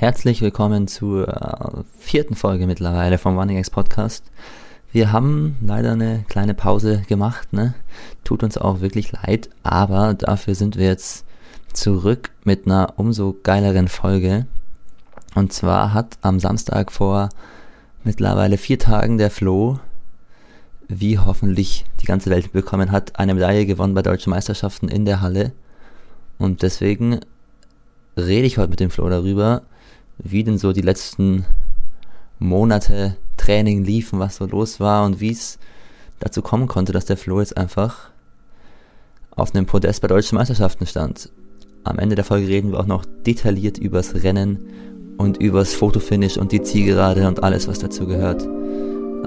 Herzlich willkommen zur äh, vierten Folge mittlerweile vom Running X Podcast. Wir haben leider eine kleine Pause gemacht, ne? Tut uns auch wirklich leid, aber dafür sind wir jetzt zurück mit einer umso geileren Folge. Und zwar hat am Samstag vor mittlerweile vier Tagen der Flo, wie hoffentlich die ganze Welt bekommen hat, eine Medaille gewonnen bei deutschen Meisterschaften in der Halle. Und deswegen rede ich heute mit dem Flo darüber, wie denn so die letzten Monate Training liefen, was so los war und wie es dazu kommen konnte, dass der Flo jetzt einfach auf einem Podest bei deutschen Meisterschaften stand. Am Ende der Folge reden wir auch noch detailliert übers Rennen und übers Fotofinish und die Zielgerade und alles, was dazu gehört.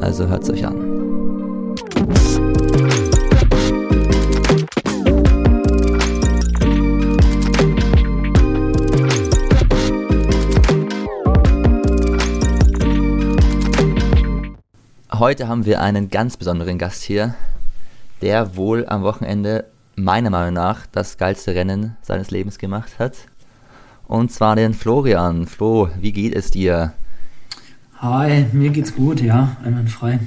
Also hört's euch an. Heute haben wir einen ganz besonderen Gast hier, der wohl am Wochenende meiner Meinung nach das geilste Rennen seines Lebens gemacht hat. Und zwar den Florian. Flo, wie geht es dir? Hi, mir geht's gut, ja, einwandfrei.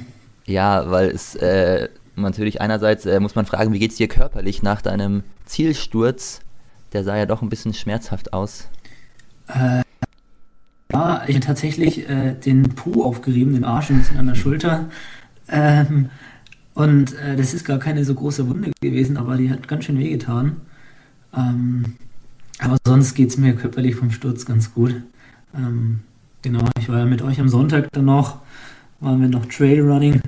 Ja, weil es äh, natürlich einerseits äh, muss man fragen, wie geht's dir körperlich nach deinem Zielsturz? Der sah ja doch ein bisschen schmerzhaft aus. Äh, ja, ich habe tatsächlich äh, den Po aufgerieben, den Arsch ein bisschen an der Schulter. Ähm, und äh, das ist gar keine so große Wunde gewesen, aber die hat ganz schön wehgetan. Ähm, aber sonst geht es mir körperlich vom Sturz ganz gut. Ähm, genau, ich war ja mit euch am Sonntag dann noch, waren wir noch Trailrunning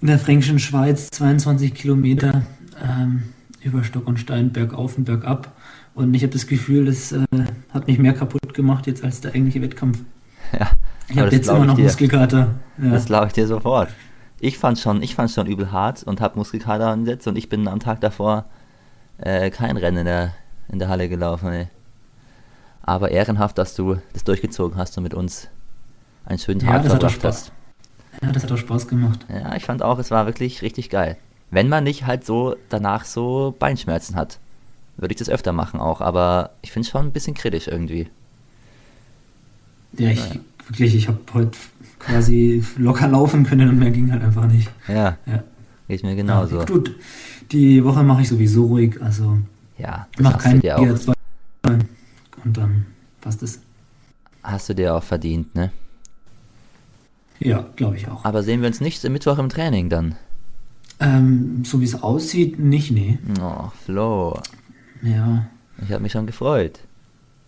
in der fränkischen Schweiz, 22 Kilometer ähm, über Stock und Stein, bergauf und bergab. Und ich habe das Gefühl, das äh, hat mich mehr kaputt gemacht jetzt als der eigentliche Wettkampf. Ja, ich habe jetzt immer noch dir. Muskelkater. Ja. Das glaube ich dir sofort. Ich fand schon, ich fand schon übel hart und habe Muskelkater jetzt und ich bin am Tag davor äh, kein Rennen in der, in der Halle gelaufen. Ey. Aber ehrenhaft, dass du das durchgezogen hast und mit uns einen schönen Tag ja, verbracht hast. Ja, das hat auch Spaß gemacht. Ja, ich fand auch, es war wirklich richtig geil. Wenn man nicht halt so danach so Beinschmerzen hat würde ich das öfter machen auch, aber ich finde es schon ein bisschen kritisch irgendwie. Ja, ich naja. wirklich, ich habe heute quasi locker laufen können und mehr ging halt einfach nicht. Ja. ja. Geht mir genauso. Ja, gut, die Woche mache ich sowieso ruhig, also ja, mach keinen Bier und dann passt es. Hast du dir auch verdient, ne? Ja, glaube ich auch. Aber sehen wir uns nicht Mittwoch im Training dann? Ähm, so wie es aussieht, nicht, nee. Oh, Flo. Ja. Ich habe mich schon gefreut.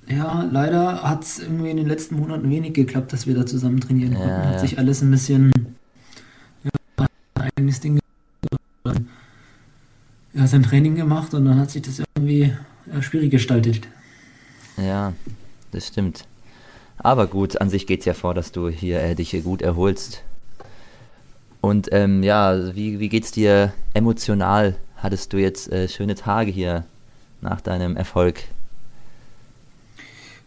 Ja, leider hat es irgendwie in den letzten Monaten wenig geklappt, dass wir da zusammen trainieren konnten. Ja, hat sich alles ein bisschen ja, ein eigenes Ding ja, sein Training gemacht und dann hat sich das irgendwie ja, schwierig gestaltet. Ja, das stimmt. Aber gut, an sich geht es ja vor, dass du hier äh, dich gut erholst. Und ähm, ja, wie, wie geht's dir emotional? Hattest du jetzt äh, schöne Tage hier nach deinem Erfolg?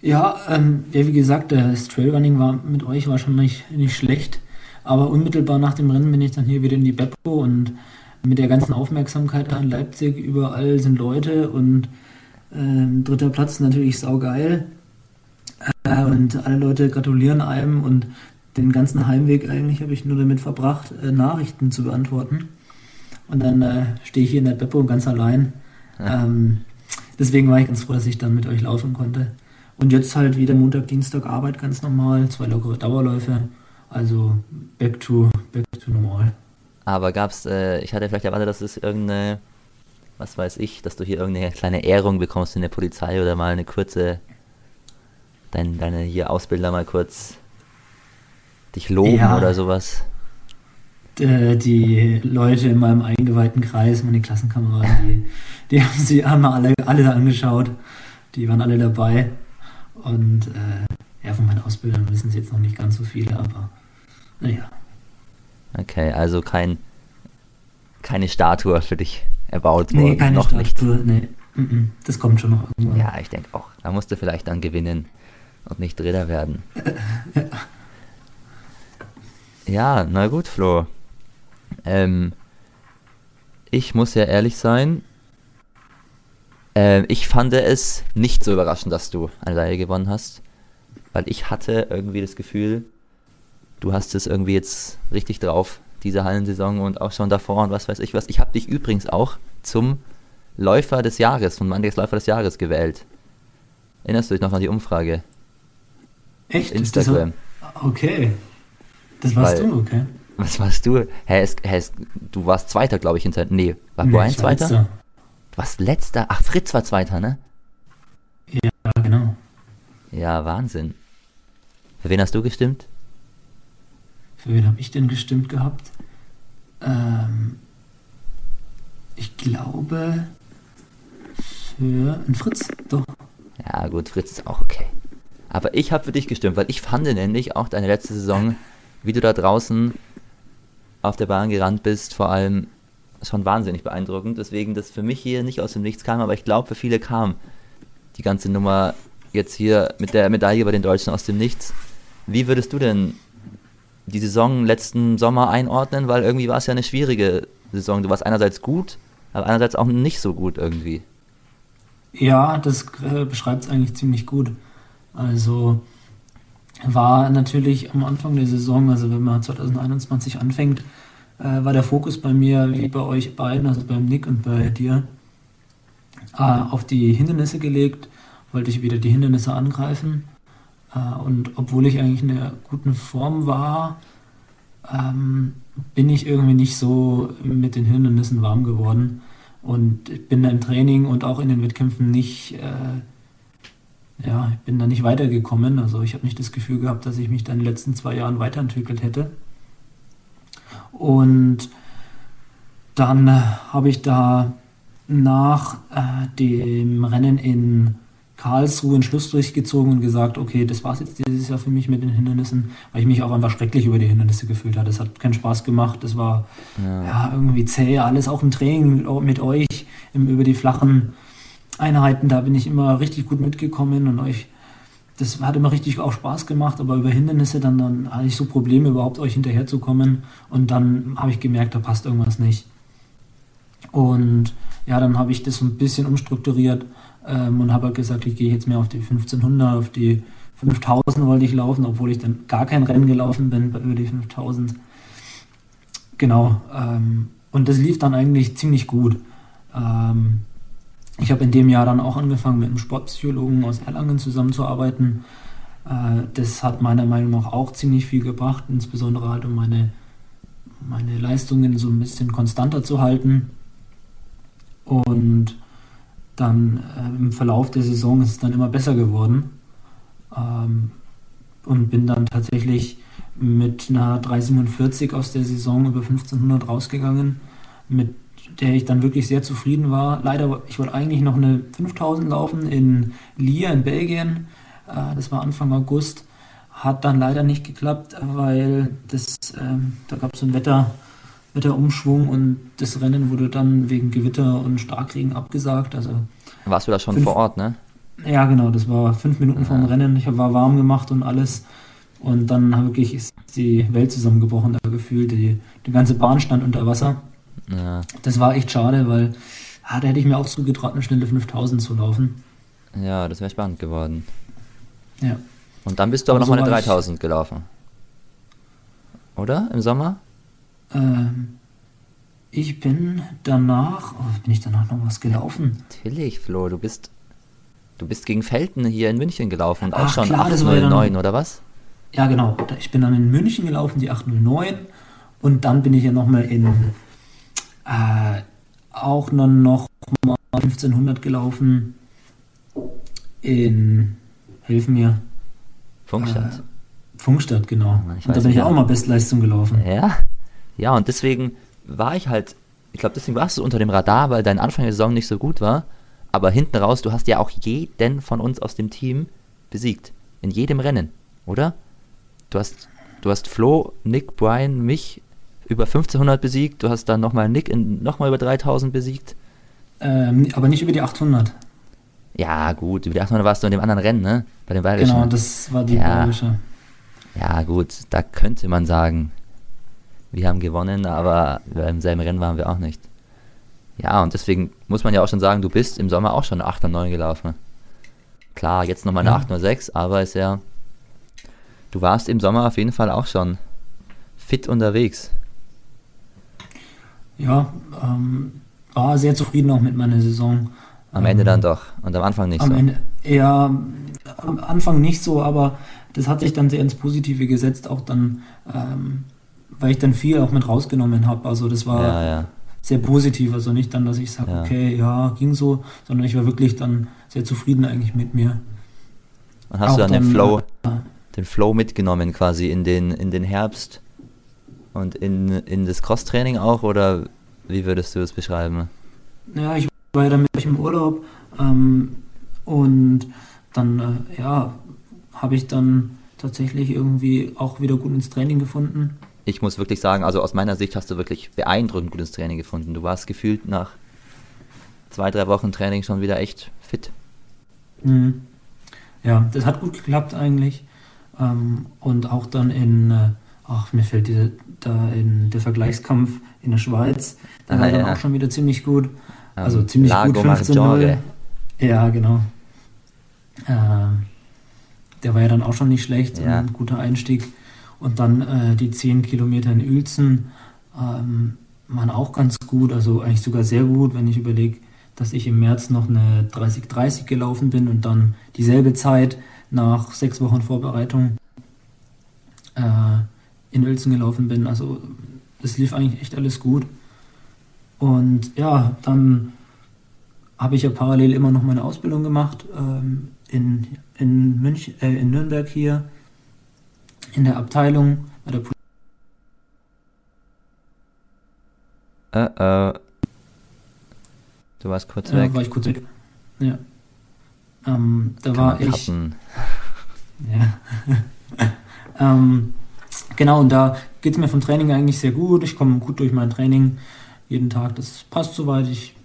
Ja, ähm, wie gesagt, das Trailrunning war mit euch war schon nicht, nicht schlecht. Aber unmittelbar nach dem Rennen bin ich dann hier wieder in die Beppo und mit der ganzen Aufmerksamkeit an Leipzig, überall sind Leute und äh, dritter Platz natürlich saugeil. Äh, und alle Leute gratulieren einem und den ganzen Heimweg eigentlich habe ich nur damit verbracht, äh, Nachrichten zu beantworten. Und dann äh, stehe ich hier in der Beppo ganz allein. Ja. Ähm, deswegen war ich ganz froh, dass ich dann mit euch laufen konnte. Und jetzt halt wieder Montag, Dienstag Arbeit ganz normal, zwei lockere Dauerläufe. Also back to, back to normal. Aber gab's, äh, ich hatte vielleicht erwartet, dass es irgendeine, was weiß ich, dass du hier irgendeine kleine Ehrung bekommst in der Polizei oder mal eine kurze, dein, deine hier Ausbilder mal kurz dich loben ja. oder sowas. Äh, die Leute in meinem eingeweihten Kreis, meine Klassenkameraden, die, die haben sie haben alle, alle angeschaut. Die waren alle dabei. Und äh, ja, von meinen Ausbildern wissen sie jetzt noch nicht ganz so viele, aber naja. Okay, also kein, keine Statue für dich erbaut worden. Nee, keine noch Statue, nicht. nee. Das kommt schon noch irgendwann. Ja, ich denke auch. Da musst du vielleicht dann gewinnen und nicht Dritter werden. ja. Ja, na gut, Flo. Ähm, ich muss ja ehrlich sein, äh, ich fand es nicht so überraschend, dass du eine Reihe gewonnen hast. weil ich hatte irgendwie das Gefühl, du hast es irgendwie jetzt richtig drauf, diese Hallensaison und auch schon davor und was weiß ich was. Ich habe dich übrigens auch zum Läufer des Jahres, von Mondays Läufer des Jahres gewählt. Erinnerst du dich noch an die Umfrage? Echt? Instagram. Das, okay. Das warst Weil- du, okay. Was warst du? Hä, es, hä, es, du warst Zweiter, glaube ich, hinter. Nee, war Nee, Brian Zweiter? letzter. Du warst Letzter. Ach, Fritz war Zweiter, ne? Ja, genau. Ja, Wahnsinn. Für wen hast du gestimmt? Für wen habe ich denn gestimmt gehabt? Ähm, ich glaube für einen Fritz, doch. Ja, gut, Fritz ist auch okay. Aber ich habe für dich gestimmt, weil ich fand nämlich auch deine letzte Saison, wie du da draußen auf der Bahn gerannt bist, vor allem schon wahnsinnig beeindruckend. Deswegen, das für mich hier nicht aus dem Nichts kam, aber ich glaube, für viele kam die ganze Nummer jetzt hier mit der Medaille bei den Deutschen aus dem Nichts. Wie würdest du denn die Saison letzten Sommer einordnen? Weil irgendwie war es ja eine schwierige Saison. Du warst einerseits gut, aber einerseits auch nicht so gut irgendwie. Ja, das äh, beschreibt es eigentlich ziemlich gut. Also war natürlich am Anfang der Saison, also wenn man 2021 anfängt, äh, war der Fokus bei mir, wie bei euch beiden, also beim Nick und bei dir, äh, auf die Hindernisse gelegt, wollte ich wieder die Hindernisse angreifen. Äh, und obwohl ich eigentlich in einer guten Form war, ähm, bin ich irgendwie nicht so mit den Hindernissen warm geworden. Und bin im Training und auch in den Wettkämpfen nicht, äh, ja, ich bin da nicht weitergekommen. Also ich habe nicht das Gefühl gehabt, dass ich mich da in den letzten zwei Jahren weiterentwickelt hätte. Und dann äh, habe ich da nach äh, dem Rennen in Karlsruhe einen Schlussstrich gezogen und gesagt, okay, das war's jetzt dieses Jahr für mich mit den Hindernissen, weil ich mich auch einfach schrecklich über die Hindernisse gefühlt habe. Das hat keinen Spaß gemacht, das war Ja. ja, irgendwie zäh, alles auch im Training mit, mit euch, im, über die flachen Einheiten, da bin ich immer richtig gut mitgekommen und euch, das hat immer richtig auch Spaß gemacht, aber über Hindernisse, dann, dann hatte ich so Probleme, überhaupt euch hinterherzukommen und dann habe ich gemerkt, da passt irgendwas nicht. Und ja, dann habe ich das so ein bisschen umstrukturiert ähm, und habe halt gesagt, ich gehe jetzt mehr auf die 1500, auf die 5000 wollte ich laufen, obwohl ich dann gar kein Rennen gelaufen bin bei über die 5000. Genau. Ähm, und das lief dann eigentlich ziemlich gut. Ähm, ich habe in dem Jahr dann auch angefangen, mit einem Sportpsychologen aus Erlangen zusammenzuarbeiten. Äh, das hat meiner Meinung nach auch ziemlich viel gebracht, insbesondere halt um meine, meine Leistungen so ein bisschen konstanter zu halten. Und dann äh, im Verlauf der Saison ist es dann immer besser geworden. Ähm, und bin dann tatsächlich mit einer 347 aus der Saison über 1500 rausgegangen, mit der ich dann wirklich sehr zufrieden war. Leider, ich wollte eigentlich noch eine 5000 laufen in Lier in Belgien. Äh, das war Anfang August. Hat dann leider nicht geklappt, weil das, ähm, da gab es so einen Wetter, Wetterumschwung und das Rennen wurde dann wegen Gewitter und Starkregen abgesagt. Also Warst du da schon Fünf- vor Ort, ne? ja, genau, das war fünf Minuten vor dem. Rennen. Ich war warm gemacht und alles. Und dann wirklich ist die Welt zusammengebrochen, da gefühlt. Die, die ganze Bahn stand unter Wasser. Ja, Das war echt schade, weil ah, da hätte ich mir auch zugetraut, eine schnelle 5000 zu laufen. ja das wäre spannend geworden. Ja. Und dann bist du aber Aber so nochmal eine war ich- 3000 gelaufen. Oder? Im Sommer? Ähm, ich bin danach, oh, bin ich danach noch was gelaufen? Natürlich, Flo, du bist. Du bist gegen Felten hier in München gelaufen und auch Ach, schon klar, das war ja dann- 809, oder was? Ja, genau. Ich bin dann in München gelaufen, die 809. Und dann bin ich ja nochmal in äh, auch noch, noch mal 1500 gelaufen. In, hilf mir, Funkstadt. Äh, Funkstadt, genau. Ich Und da bin ich auch mal Bestleistung gelaufen. Ja. Ja, und deswegen war ich halt, ich glaube, deswegen warst du unter dem Radar, weil dein Anfang der Saison nicht so gut war. Aber hinten raus, du hast ja auch jeden von uns aus dem Team besiegt. In jedem Rennen, oder? Du hast, du hast Flo, Nick, Brian, mich über 1500 besiegt. Du hast dann nochmal Nick nochmal über 3000 besiegt. Ähm, aber nicht über die 800. Ja, gut, über die 800 warst du in dem anderen Rennen, ne? Bei dem Bayerischen. Genau, das war die Ja. bayerische. Ja, gut, da könnte man sagen, wir haben gewonnen, aber im selben Rennen waren wir auch nicht. Ja, und deswegen muss man ja auch schon sagen, du bist im Sommer auch schon eine 809 gelaufen. Klar, jetzt nochmal eine Ja. 806, aber ist ja Du warst im Sommer auf jeden Fall auch schon fit unterwegs. Ja, ähm, war sehr zufrieden auch mit meiner Saison. Am Ende dann doch und am Anfang nicht am so. Ende, ja, am Anfang nicht so, aber das hat sich dann sehr ins Positive gesetzt, auch dann, ähm, weil ich dann viel auch mit rausgenommen habe. Also das war Ja, ja. sehr positiv. Also nicht dann, dass ich sage, Ja. okay, ja, ging so, sondern ich war wirklich dann sehr zufrieden eigentlich mit mir. Und hast Auch du dann den dann, Flow, äh, den Flow mitgenommen quasi in den, in den Herbst und in, in das Cross-Training auch oder wie würdest du das beschreiben? Ja, ich war ja dann mit euch im Urlaub ähm, und dann, äh, ja, habe ich dann tatsächlich irgendwie auch wieder gut ins Training gefunden. Ich muss wirklich sagen, also aus meiner Sicht hast du wirklich beeindruckend gutes Training gefunden. Du warst gefühlt nach zwei, drei Wochen Training schon wieder echt fit. Mhm. Ja, das hat gut geklappt eigentlich. Ähm, und auch dann in, äh, ach, mir fällt diese, da in der Vergleichskampf in der Schweiz, der Ah, war dann ja. auch schon wieder ziemlich gut. Also Ähm, ziemlich Lago gut, 15-0. Maggiore. Ja, genau. Ähm, der war ja dann auch schon nicht schlecht, Ja. ein guter Einstieg. Und dann äh, die 10 Kilometer in Uelzen ähm, waren auch ganz gut, also eigentlich sogar sehr gut, wenn ich überlege, dass ich im März noch eine 30-30 gelaufen bin und dann dieselbe Zeit nach sechs Wochen Vorbereitung äh, in Uelzen gelaufen bin. Also das lief eigentlich echt alles gut. Und ja, dann habe ich ja parallel immer noch meine Ausbildung gemacht ähm, in, in, Münch, äh, in Nürnberg hier in der Abteilung bei der Pol Äh, äh. Du warst kurz ja, weg. war ich kurz weg. Ja. Ähm, da Kann war ich. Ja. ähm, genau, und da geht es mir vom Training eigentlich sehr gut. Ich komme gut durch mein Training jeden Tag. Das passt soweit. Ich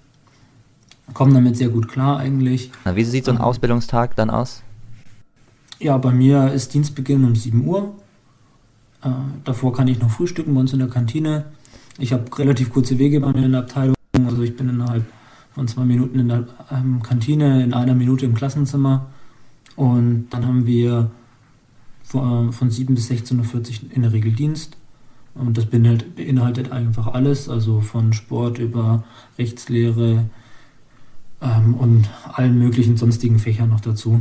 komme damit sehr gut klar eigentlich. Na, wie sieht so ein Ähm. Ausbildungstag dann aus? Ja, bei mir ist Dienstbeginn um 7 Uhr. Äh, davor kann ich noch frühstücken bei uns in der Kantine. Ich habe relativ kurze Wege bei mir in der Abteilung. Also ich bin innerhalb von zwei Minuten in der ähm, Kantine, in einer Minute im Klassenzimmer. Und dann haben wir von, von 7 bis 16.40 Uhr in der Regel Dienst. Und das beinhaltet, beinhaltet einfach alles, also von Sport über Rechtslehre ähm, und allen möglichen sonstigen Fächern noch dazu.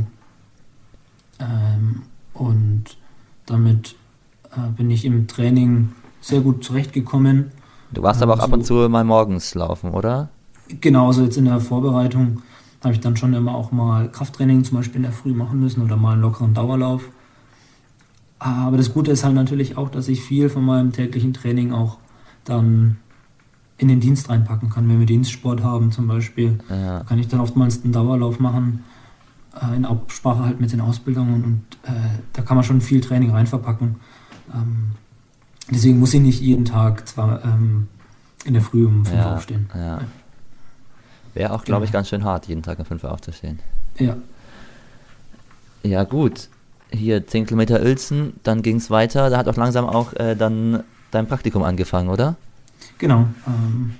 Ähm, und damit äh, bin ich im Training sehr gut zurechtgekommen. Du warst aber auch ab so- und zu mal morgens laufen, oder? Genauso jetzt in der Vorbereitung habe ich dann schon immer auch mal Krafttraining zum Beispiel in der Früh machen müssen oder mal einen lockeren Dauerlauf. Aber das Gute ist halt natürlich auch, dass ich viel von meinem täglichen Training auch dann in den Dienst reinpacken kann. Wenn wir Dienstsport haben zum Beispiel, Ja. kann ich dann oftmals einen Dauerlauf machen, äh, in Absprache halt mit den Ausbildungen und äh, da kann man schon viel Training rein verpacken. Ähm, deswegen muss ich nicht jeden Tag zwar ähm, in der Früh um 5 Uhr Ja, aufstehen. ja. Wäre auch, glaube ich, Genau. ganz schön hart, jeden Tag um 5 Uhr aufzustehen. Ja, Ja, gut. Hier 10 Kilometer Uelzen, dann ging es weiter. Da hat auch langsam auch äh, dann dein Praktikum angefangen, oder? genau. Ähm,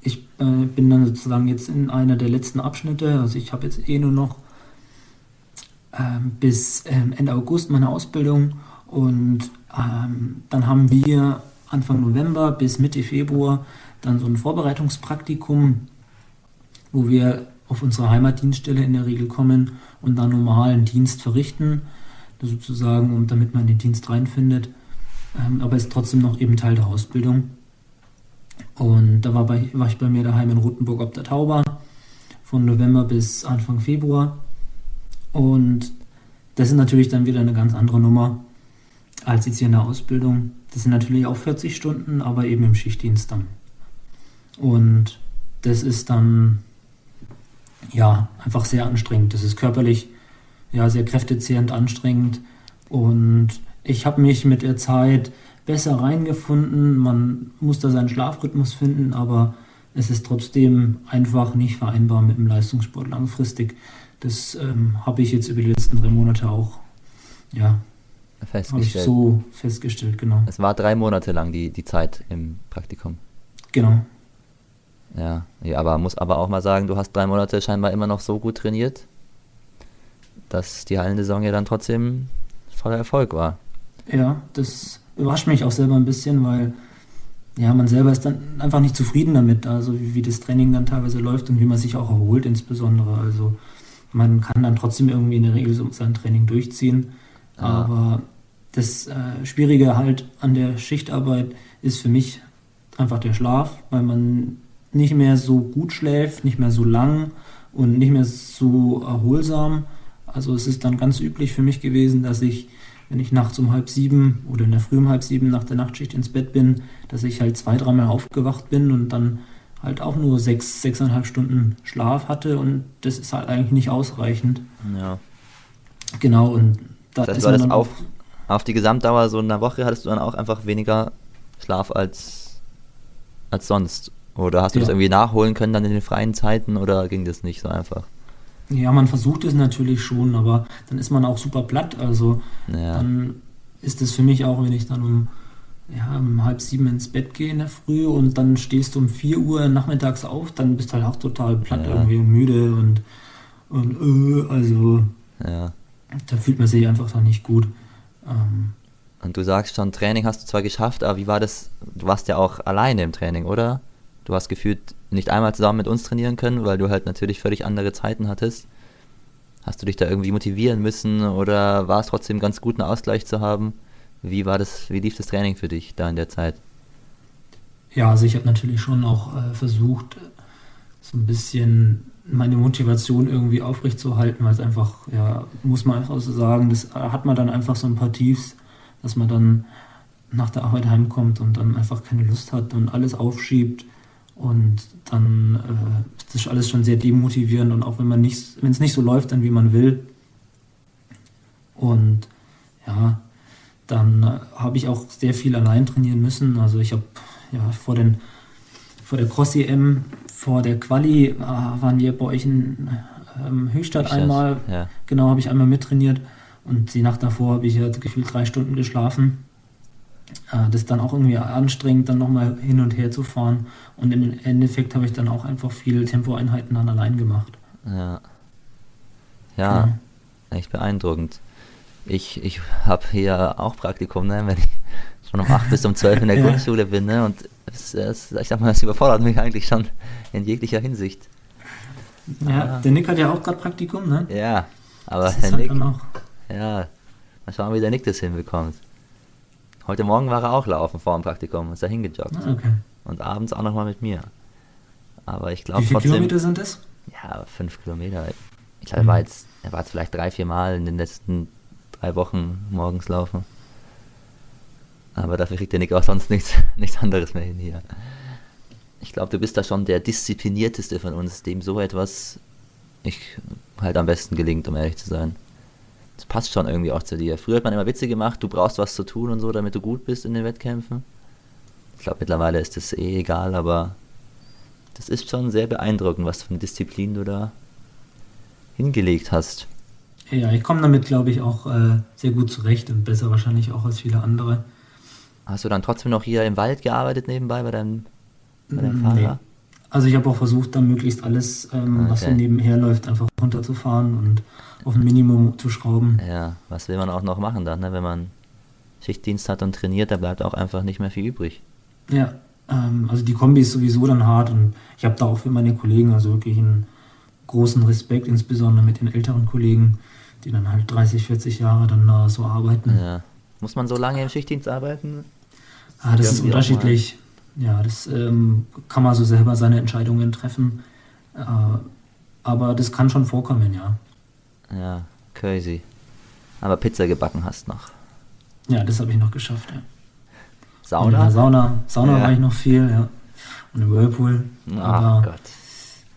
ich äh, bin dann sozusagen jetzt in einer der letzten Abschnitte, also ich habe jetzt eh nur noch ähm, bis ähm, Ende August meine Ausbildung und ähm, dann haben wir Anfang November bis Mitte Februar dann so ein Vorbereitungspraktikum, wo wir auf unsere Heimatdienststelle in der Regel kommen und dann normalen Dienst verrichten, sozusagen, um, damit man in den Dienst reinfindet. Ähm, aber ist trotzdem noch eben Teil der Ausbildung. Und da war, bei, war ich bei mir daheim in Rothenburg ob der Tauber von November bis Anfang Februar. Und das ist natürlich dann wieder eine ganz andere Nummer als jetzt hier in der Ausbildung. Das sind natürlich auch 40 Stunden, aber eben im Schichtdienst dann. Und das ist dann ja einfach sehr anstrengend. Das ist körperlich ja sehr kräftezehrend anstrengend. Und ich habe mich mit der Zeit besser reingefunden. Man muss da seinen Schlafrhythmus finden, aber es ist trotzdem einfach nicht vereinbar mit dem Leistungssport langfristig. Das ähm, habe ich jetzt über die letzten drei Monate auch, ja, Festgestellt. so festgestellt, genau. Es war drei Monate lang die, die Zeit im Praktikum. Genau. Ja, ja, aber muss aber auch mal sagen, du hast drei Monate scheinbar immer noch so gut trainiert, dass die Hallensaison ja dann trotzdem voller Erfolg war. Ja, das überrascht mich auch selber ein bisschen, weil ja, man selber ist dann einfach nicht zufrieden damit, also wie, wie, das Training dann teilweise läuft und wie man sich auch erholt insbesondere. Also man kann dann trotzdem irgendwie in der Regel so sein Training durchziehen, ja. aber das äh, Schwierige halt an der Schichtarbeit ist für mich einfach der Schlaf, weil man nicht mehr so gut schläft, nicht mehr so lang und nicht mehr so erholsam. Also es ist dann ganz üblich für mich gewesen, dass ich wenn ich nachts um halb sieben oder in der Früh um halb sieben nach der Nachtschicht ins Bett bin, dass ich halt zwei, dreimal aufgewacht bin und dann halt auch nur sechs, sechseinhalb Stunden Schlaf hatte und das ist halt eigentlich nicht ausreichend. Ja. Genau, und da das heißt, ist man auf, auf die Gesamtdauer so einer Woche hattest du dann auch einfach weniger Schlaf als, als sonst. Oder hast du ja. das irgendwie nachholen können dann in den freien Zeiten oder ging das nicht so einfach? Ja, man versucht es natürlich schon, aber dann ist man auch super platt. Also ja. dann ist es für mich auch, wenn ich dann um, ja, um halb sieben ins Bett gehe in der Früh und dann stehst du um vier Uhr nachmittags auf, dann bist du halt auch total platt ja. irgendwie und müde und, und äh, also ja. da fühlt man sich einfach dann nicht gut. Ähm, und du sagst schon, Training hast du zwar geschafft, aber wie war das? Du warst ja auch alleine im Training, oder? Du hast gefühlt nicht einmal zusammen mit uns trainieren können, weil du halt natürlich völlig andere Zeiten hattest. Hast du dich da irgendwie motivieren müssen oder war es trotzdem ganz gut, einen Ausgleich zu haben? Wie war das, wie lief das Training für dich da in der Zeit? Ja, also ich habe natürlich schon auch äh, versucht, so ein bisschen meine Motivation irgendwie aufrechtzuerhalten, weil es einfach, ja, muss man einfach so sagen, das hat man dann einfach so ein paar Tiefs, dass man dann nach der Arbeit heimkommt und dann einfach keine Lust hat und alles aufschiebt und dann äh, ist das alles schon sehr demotivierend und auch wenn man nicht, wenn es nicht so läuft, dann wie man will. Und ja, dann äh, habe ich auch sehr viel allein trainieren müssen. Also ich habe ja vor den vor der Cross EM, vor der Quali äh, waren wir bei euch in ähm, Höchstadt einmal. Ja. Genau, habe ich einmal mittrainiert und die Nacht davor habe ich ja gefühlt drei Stunden geschlafen. Äh, das ist dann auch irgendwie anstrengend, dann nochmal hin und her zu fahren. Und im Endeffekt habe ich dann auch einfach viele Tempoeinheiten dann allein gemacht. Ja. Ja, ja. echt beeindruckend. Ich, ich habe hier auch Praktikum, ne, wenn ich schon um 8 bis um 12 in der ja. Grundschule bin. Ne, und es, es, ich sag mal, das überfordert mich eigentlich schon in jeglicher Hinsicht. Ja, ah. der Nick hat ja auch gerade Praktikum, ne? Ja, aber der halt Nick. Ja, mal schauen, wie der Nick das hinbekommt. Heute Morgen war er auch laufen vor dem Praktikum, ist er hingejoggt. Ah, okay. Und abends auch nochmal mit mir. Aber ich glaube Wie viele Kilometer sind das? Ja, fünf Kilometer. Ich glaube, mhm. er war jetzt, er war jetzt vielleicht drei, vier Mal in den letzten drei Wochen morgens laufen. Aber dafür kriegt der Nick auch sonst nichts, nichts anderes mehr hin hier. Ich glaube, du bist da schon der disziplinierteste von uns, dem so etwas ich halt am besten gelingt, um ehrlich zu sein das passt schon irgendwie auch zu dir. Früher hat man immer Witze gemacht, du brauchst was zu tun und so, damit du gut bist in den Wettkämpfen. Ich glaube, mittlerweile ist das eh egal, aber das ist schon sehr beeindruckend, was für eine Disziplin du da hingelegt hast. Ja, ich komme damit, glaube ich, auch äh, sehr gut zurecht und besser wahrscheinlich auch als viele andere. Hast du dann trotzdem noch hier im Wald gearbeitet nebenbei bei deinem, bei deinem Fahrer? Also ich habe auch versucht, dann möglichst alles, ähm, okay. was so nebenher läuft, einfach runterzufahren und auf ein Minimum zu schrauben. Ja, was will man auch noch machen dann, ne? wenn man Schichtdienst hat und trainiert, da bleibt auch einfach nicht mehr viel übrig. Ja, ähm, also die Kombi ist sowieso dann hart und ich habe da auch für meine Kollegen also wirklich einen großen Respekt, insbesondere mit den älteren Kollegen, die dann halt 30, 40 Jahre dann uh, so arbeiten. Ja. Muss man so lange im Schichtdienst arbeiten? Ah, das ist unterschiedlich. Ja, das ähm, kann man so selber seine Entscheidungen treffen. Äh, aber das kann schon vorkommen, ja. Ja, crazy. Aber Pizza gebacken hast noch. Ja, das habe ich noch geschafft, ja. Sauna? Und in der Sauna, Sauna ja. war ich noch viel, ja. Und im Whirlpool. Ach Gott.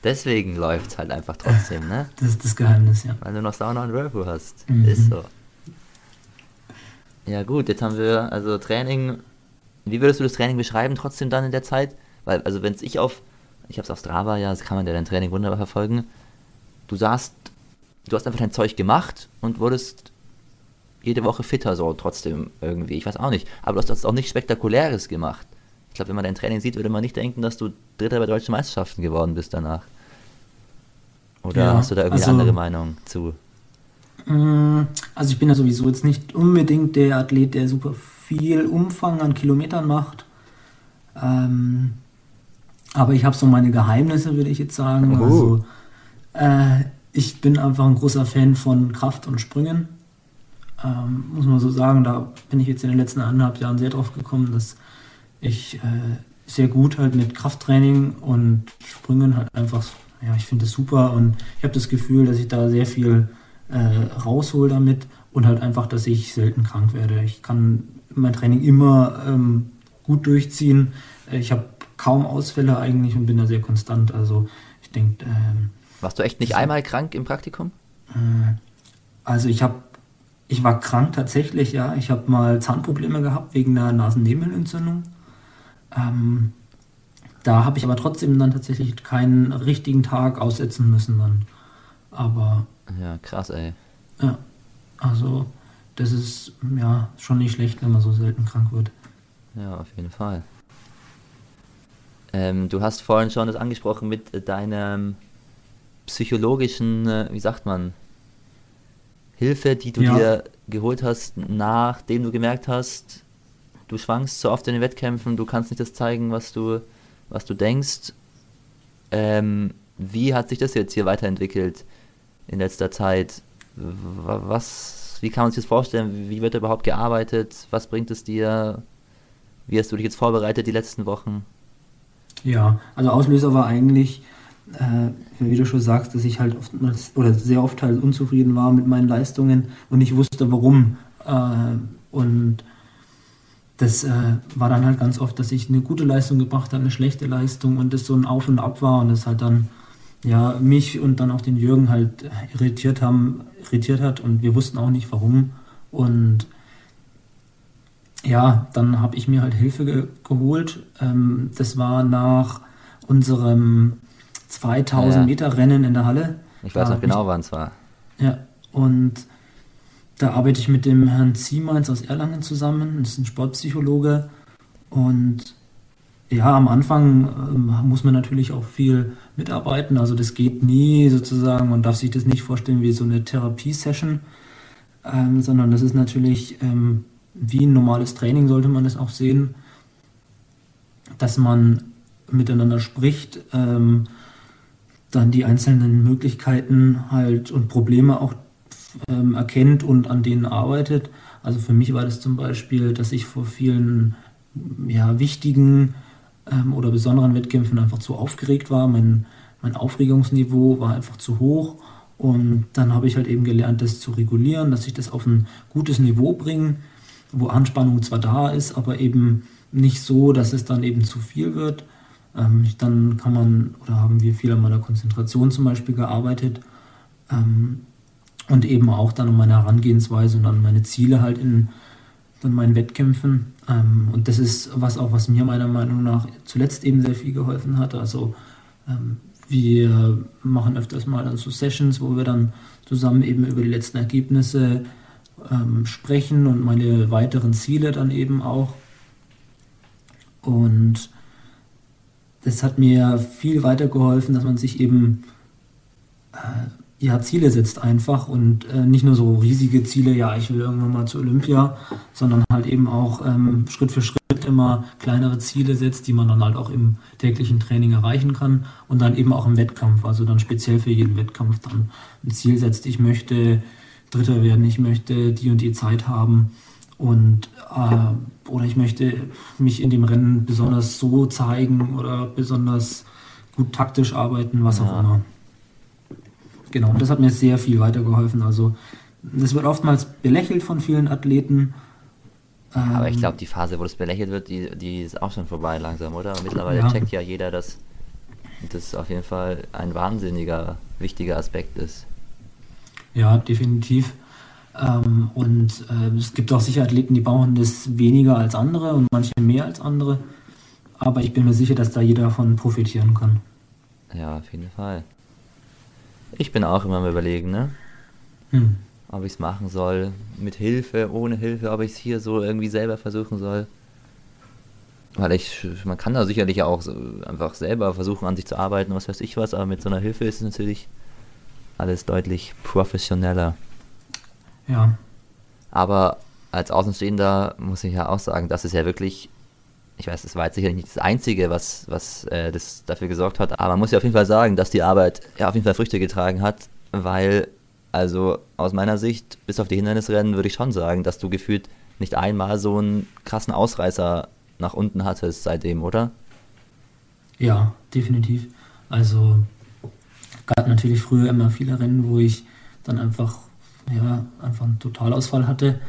Deswegen läuft es halt einfach trotzdem, ne? Das ist das Geheimnis, ja. Weil du noch Sauna und Whirlpool hast. Mhm. Ist so. Ja gut, jetzt haben wir also Training. Wie würdest du das Training beschreiben trotzdem dann in der Zeit? Weil, also wenn es ich auf, ich habe es auf Strava, ja, das kann man ja dein Training wunderbar verfolgen. Du sahst du hast einfach dein Zeug gemacht und wurdest jede Woche fitter so trotzdem irgendwie. Ich weiß auch nicht. Aber du hast auch nichts Spektakuläres gemacht. Ich glaube, wenn man dein Training sieht, würde man nicht denken, dass du Dritter bei deutschen Meisterschaften geworden bist danach. Oder ja, hast du da irgendwie also, eine andere Meinung zu? Mm, also ich bin ja sowieso jetzt nicht unbedingt der Athlet, der super viel Umfang an Kilometern macht. Ähm, aber ich habe so meine Geheimnisse, würde ich jetzt sagen. Oh. Also äh, ich bin einfach ein großer Fan von Kraft und Sprüngen. Ähm, muss man so sagen, da bin ich jetzt in den letzten anderthalb Jahren sehr drauf gekommen, dass ich äh, sehr gut halt mit Krafttraining und Sprüngen halt einfach, ja, ich finde es super und ich habe das Gefühl, dass ich da sehr viel äh, raushol damit und halt einfach, dass ich selten krank werde. Ich kann mein Training immer ähm, gut durchziehen. Ich habe kaum Ausfälle eigentlich und bin da sehr konstant. Also ich denke. Ähm, Warst du echt nicht einmal krank im Praktikum? Äh, also ich habe, ich war krank tatsächlich, ja. Ich habe mal Zahnprobleme gehabt wegen einer Nasennebenentzündung. Ähm, da habe ich aber trotzdem dann tatsächlich keinen richtigen Tag aussetzen müssen dann. Aber ja, krass, ey. Ja, also das ist ja schon nicht schlecht, wenn man so selten krank wird. Ja, auf jeden Fall. Ähm, du hast vorhin schon das angesprochen mit deinem psychologischen, äh, wie sagt man, Hilfe, die du ja. dir geholt hast, nachdem du gemerkt hast, du schwankst so oft in den Wettkämpfen, du kannst nicht das zeigen, was du, was du denkst. Ähm, wie hat sich das jetzt hier weiterentwickelt? in letzter Zeit. Was, wie kann man sich das vorstellen? Wie wird überhaupt gearbeitet? Was bringt es dir? Wie hast du dich jetzt vorbereitet die letzten Wochen? Ja, also Auslöser war eigentlich, äh, wie du schon sagst, dass ich halt oft, oder sehr oft halt unzufrieden war mit meinen Leistungen und ich wusste warum. Äh, und das äh, war dann halt ganz oft, dass ich eine gute Leistung gebracht habe, eine schlechte Leistung und das so ein Auf und Ab war und das halt dann ja, mich und dann auch den Jürgen halt irritiert haben, irritiert hat und wir wussten auch nicht warum. Und ja, dann habe ich mir halt Hilfe ge geholt. Ähm, das war nach unserem 2000 ja. Meter Rennen in der Halle. Ich weiß noch genau, wann es war. Ja, und da arbeite ich mit dem Herrn Ziemeins aus Erlangen zusammen. Das ist ein Sportpsychologe. Und ja, am Anfang ähm, muss man natürlich auch viel mitarbeiten. Also das geht nie sozusagen, man darf sich das nicht vorstellen wie so eine Therapiesession, ähm, sondern das ist natürlich ähm, wie ein normales Training, sollte man das auch sehen, dass man miteinander spricht, ähm, dann die einzelnen Möglichkeiten halt und Probleme auch ähm, erkennt und an denen arbeitet. Also für mich war das zum Beispiel, dass ich vor vielen ja, wichtigen ähm, oder besonderen Wettkämpfen einfach zu aufgeregt war. Mein, mein Aufregungsniveau war einfach zu hoch. Und dann habe ich halt eben gelernt, das zu regulieren, dass ich das auf ein gutes Niveau bringe, wo Anspannung zwar da ist, aber eben nicht so, dass es dann eben zu viel wird. Ähm, dann kann man, oder haben wir viel an meiner Konzentration zum Beispiel gearbeitet ähm, und eben auch dann um meine Herangehensweise und an meine Ziele halt in dann meinen Wettkämpfen. Ähm, und das ist was auch, was mir meiner Meinung nach zuletzt eben sehr viel geholfen hat. Also ähm, wir machen öfters mal dann so Sessions, wo wir dann zusammen eben über die letzten Ergebnisse ähm, sprechen und meine weiteren Ziele dann eben auch. Und das hat mir viel weitergeholfen, dass man sich eben äh, ja, Ziele setzt einfach und äh, nicht nur so riesige Ziele, ja, ich will irgendwann mal zu Olympia, sondern halt eben auch ähm, Schritt für Schritt immer kleinere Ziele setzt, die man dann halt auch im täglichen Training erreichen kann und dann eben auch im Wettkampf, also dann speziell für jeden Wettkampf dann ein Ziel setzt, ich möchte Dritter werden, ich möchte die und die Zeit haben und äh, oder ich möchte mich in dem Rennen besonders so zeigen oder besonders gut taktisch arbeiten, was ja. auch immer. Genau, das hat mir sehr viel weitergeholfen. Also, das wird oftmals belächelt von vielen Athleten. Aber ich ähm, glaube, die Phase, wo das belächelt wird, die, die ist auch schon vorbei langsam, oder? Mittlerweile ja. checkt ja jeder, dass das auf jeden Fall ein wahnsinniger, wichtiger Aspekt ist. Ja, definitiv. Ähm, und äh, es gibt auch sicher Athleten, die brauchen das weniger als andere und manche mehr als andere. Aber ich bin mir sicher, dass da jeder davon profitieren kann. Ja, auf jeden Fall. Ich bin auch immer am überlegen, ne? Hm. Ob ich es machen soll, mit Hilfe, ohne Hilfe, ob ich es hier so irgendwie selber versuchen soll. Weil ich, man kann da sicherlich auch so einfach selber versuchen, an sich zu arbeiten, was weiß ich was, aber mit so einer Hilfe ist es natürlich alles deutlich professioneller. Ja. Aber als Außenstehender muss ich ja auch sagen, das ist ja wirklich, ich weiß, das war jetzt sicherlich nicht das Einzige, was, was äh, das dafür gesorgt hat, aber man muss ja auf jeden Fall sagen, dass die Arbeit ja auf jeden Fall Früchte getragen hat, weil, also aus meiner Sicht, bis auf die Hindernisrennen würde ich schon sagen, dass du gefühlt nicht einmal so einen krassen Ausreißer nach unten hattest seitdem, oder? Ja, definitiv. Also gab natürlich früher immer viele Rennen, wo ich dann einfach, ja, einfach einen Totalausfall hatte.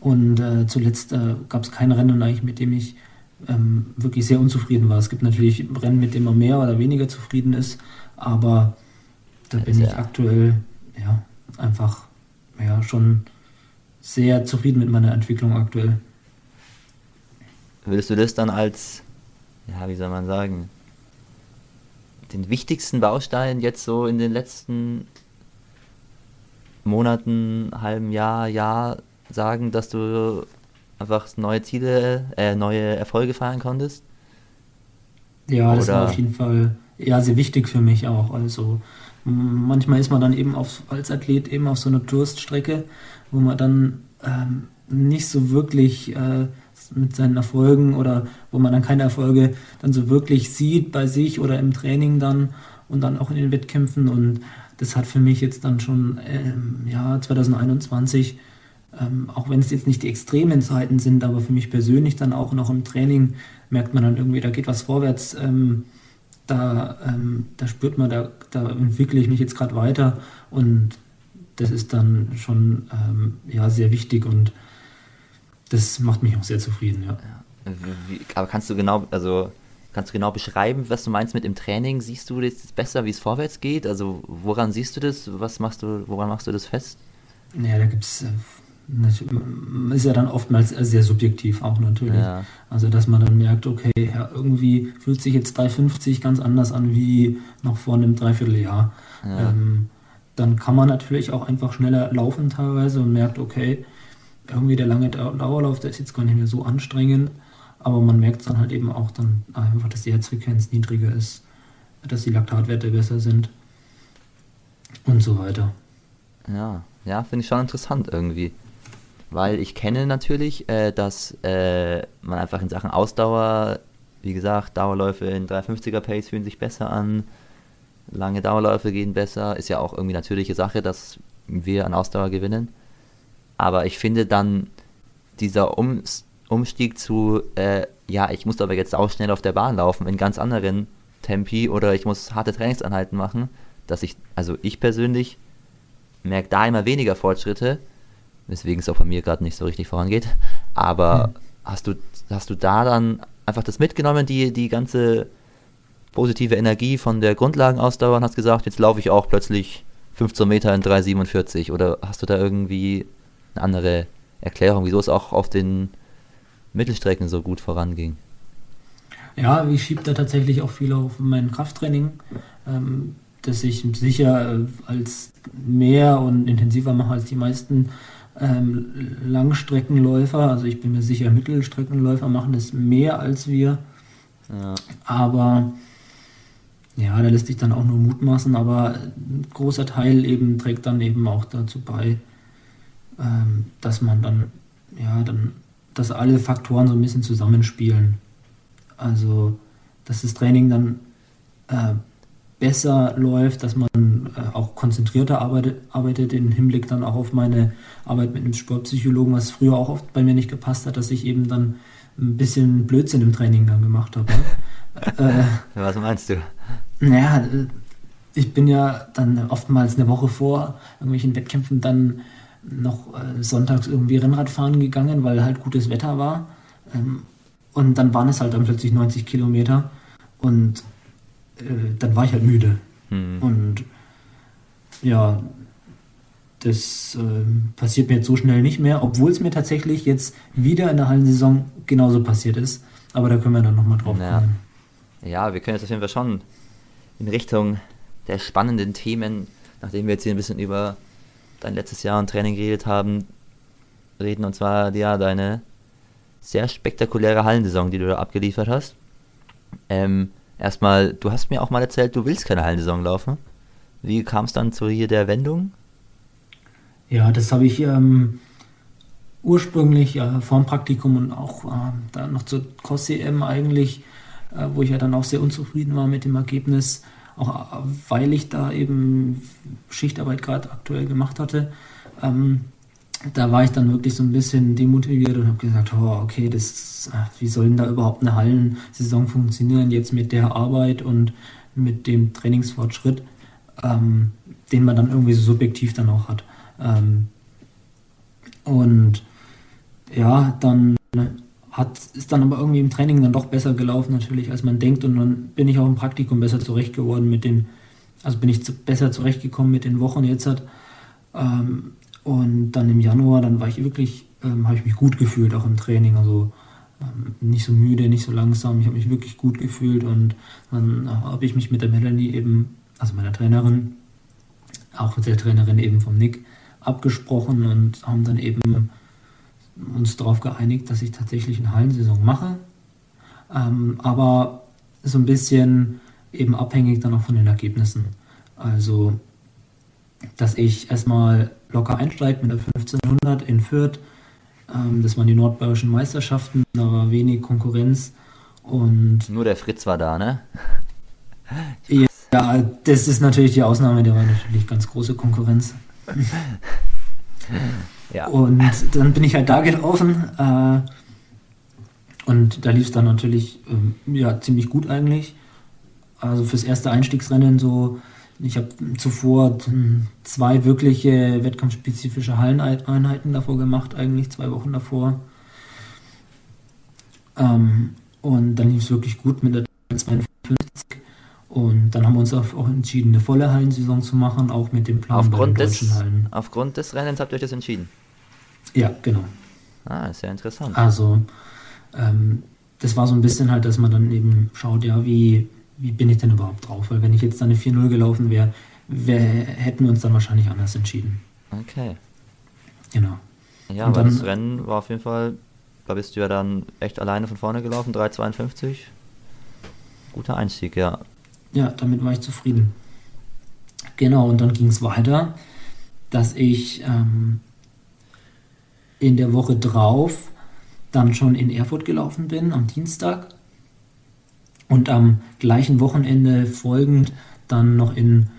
Und äh, zuletzt äh, gab es kein Rennen eigentlich, mit dem ich ähm, wirklich sehr unzufrieden war. Es gibt natürlich Rennen, mit denen man mehr oder weniger zufrieden ist, aber da bin ich aktuell ja, einfach ja, schon sehr zufrieden mit meiner Entwicklung aktuell. Würdest du das dann als, ja, wie soll man sagen, den wichtigsten Baustein jetzt so in den letzten Monaten, halben Jahr, Jahr sagen, dass du einfach neue Ziele, äh, neue Erfolge feiern konntest? Ja, das Oder? war auf jeden Fall ja sehr wichtig für mich auch. Also manchmal ist man dann eben auf, als Athlet eben auf so einer Durststrecke, wo man dann ähm, nicht so wirklich äh, mit seinen Erfolgen oder wo man dann keine Erfolge dann so wirklich sieht bei sich oder im Training dann und dann auch in den Wettkämpfen und das hat für mich jetzt dann schon ähm, ja 2021 ähm, auch wenn es jetzt nicht die extremen Zeiten sind, aber für mich persönlich dann auch noch im Training merkt man dann irgendwie, da geht was vorwärts, ähm, da, ähm, da spürt man, da, da entwickle ich mich jetzt gerade weiter und das ist dann schon ähm, ja, sehr wichtig und das macht mich auch sehr zufrieden, ja. Wie, aber kannst du genau, also kannst du genau beschreiben, was du meinst mit im Training? Siehst du das besser, wie es vorwärts geht? Also woran siehst du das? Was machst du, woran machst du das fest? Ja, da gibt es äh, ist ja dann oftmals sehr subjektiv auch natürlich. Ja. Also dass man dann merkt, okay, ja, irgendwie fühlt sich jetzt 350 ganz anders an wie noch vor einem Dreivierteljahr. Ja. Ähm, dann kann man natürlich auch einfach schneller laufen teilweise und merkt, okay, irgendwie der lange Dauerlauf, der ist jetzt gar nicht mehr so anstrengend, aber man merkt dann halt eben auch dann einfach, dass die Herzfrequenz niedriger ist, dass die Laktatwerte besser sind und so weiter. Ja, ja, finde ich schon interessant irgendwie weil ich kenne natürlich, äh, dass äh, man einfach in Sachen Ausdauer, wie gesagt, Dauerläufe in 350er Pace fühlen sich besser an, lange Dauerläufe gehen besser, ist ja auch irgendwie natürliche Sache, dass wir an Ausdauer gewinnen. Aber ich finde dann dieser um Umstieg zu, äh, ja, ich muss aber jetzt auch schnell auf der Bahn laufen in ganz anderen Tempi oder ich muss harte Trainingsanheiten machen, dass ich, also ich persönlich merke da immer weniger Fortschritte weswegen es auch bei mir gerade nicht so richtig vorangeht. Aber mhm. hast, du, hast du da dann einfach das mitgenommen, die, die ganze positive Energie von der Grundlagenausdauer und hast gesagt, jetzt laufe ich auch plötzlich 15 Meter in 3,47 oder hast du da irgendwie eine andere Erklärung, wieso es auch auf den Mittelstrecken so gut voranging? Ja, ich schiebe da tatsächlich auch viel auf mein Krafttraining, ähm, das ich sicher äh, als mehr und intensiver mache als die meisten ähm, Langstreckenläufer, also ich bin mir sicher, Mittelstreckenläufer machen das mehr als wir. Ja. Aber ja, da lässt sich dann auch nur mutmaßen, aber ein großer Teil eben trägt dann eben auch dazu bei, ähm, dass man dann, ja, dann, dass alle Faktoren so ein bisschen zusammenspielen. Also, dass das Training dann äh, besser läuft, dass man äh, auch konzentrierter arbeitet, arbeitet im Hinblick dann auch auf meine Arbeit mit einem Sportpsychologen, was früher auch oft bei mir nicht gepasst hat, dass ich eben dann ein bisschen Blödsinn im Training dann gemacht habe. äh, was meinst du? Naja, ich bin ja dann oftmals eine Woche vor irgendwelchen Wettkämpfen dann noch äh, sonntags irgendwie Rennrad fahren gegangen, weil halt gutes Wetter war. Ähm, und dann waren es halt dann plötzlich 90 Kilometer. Und äh, dann war ich halt müde. Mhm. Und ja, das äh, passiert mir jetzt so schnell nicht mehr, obwohl es mir tatsächlich jetzt wieder in der Hallensaison genauso passiert ist. Aber da können wir dann nochmal drauf ja. kommen. Ja, wir können jetzt auf jeden Fall schon in Richtung der spannenden Themen, nachdem wir jetzt hier ein bisschen über dein letztes Jahr und Training geredet haben, reden. Und zwar, ja, deine sehr spektakuläre Hallensaison, die du da abgeliefert hast. Ähm, erstmal, du hast mir auch mal erzählt, du willst keine Hallensaison laufen. Wie kam es dann zu hier der Wendung? Ja, das habe ich ähm, ursprünglich äh, vor dem Praktikum und auch äh, dann noch zur COS-CM eigentlich, äh, wo ich ja dann auch sehr unzufrieden war mit dem Ergebnis, auch äh, weil ich da eben Schichtarbeit gerade aktuell gemacht hatte. Ähm, da war ich dann wirklich so ein bisschen demotiviert und habe gesagt, oh, okay, das, wie soll denn da überhaupt eine Hallensaison funktionieren jetzt mit der Arbeit und mit dem Trainingsfortschritt, ähm, den man dann irgendwie so subjektiv dann auch hat. Ähm, und ja, dann hat, ist dann aber irgendwie im Training dann doch besser gelaufen natürlich, als man denkt und dann bin ich auch im Praktikum besser zurecht geworden mit den, also bin ich zu, besser zurechtgekommen mit den Wochen jetzt hat. Ähm, und dann im Januar, dann war ich wirklich, ähm, habe ich mich gut gefühlt, auch im Training. Also ähm, nicht so müde, nicht so langsam. Ich habe mich wirklich gut gefühlt und dann habe ich mich mit der Melanie eben, also meiner Trainerin, auch mit der Trainerin eben vom Nick, abgesprochen und haben dann eben uns darauf geeinigt, dass ich tatsächlich eine Hallensaison mache. Ähm, aber so ein bisschen eben abhängig dann auch von den Ergebnissen. Also, dass ich erstmal locker einsteigt mit der 1500 in Fürth. Ähm, das waren die nordbayerischen Meisterschaften, da war wenig Konkurrenz. Und Nur der Fritz war da, ne? Ja, das ist natürlich die Ausnahme, der war natürlich ganz große Konkurrenz. ja. Und dann bin ich halt da gelaufen. Äh, und da lief es dann natürlich ähm, ja, ziemlich gut eigentlich. Also fürs erste Einstiegsrennen so ich habe zuvor zwei wirkliche wettkampfspezifische Halleneinheiten davor gemacht, eigentlich zwei Wochen davor. Ähm, und dann lief es wirklich gut mit der 52. Und dann haben wir uns auch entschieden, eine volle Hallensaison zu machen, auch mit dem Plan aufgrund bei den des, Hallen. Aufgrund des Rennens habt ihr euch das entschieden? Ja, genau. Ah, sehr interessant. Also, ähm, das war so ein bisschen halt, dass man dann eben schaut, ja, wie, wie bin ich denn überhaupt drauf? Weil wenn ich jetzt dann eine 4-0 gelaufen wäre, wär, hätten wir uns dann wahrscheinlich anders entschieden. Okay. Genau. Ja, aber das Rennen war auf jeden Fall, da bist du ja dann echt alleine von vorne gelaufen, 3,52. Guter Einstieg, ja. Ja, damit war ich zufrieden. Genau, und dann ging es weiter, dass ich ähm, in der Woche drauf dann schon in Erfurt gelaufen bin, am Dienstag und am gleichen Wochenende folgend dann noch in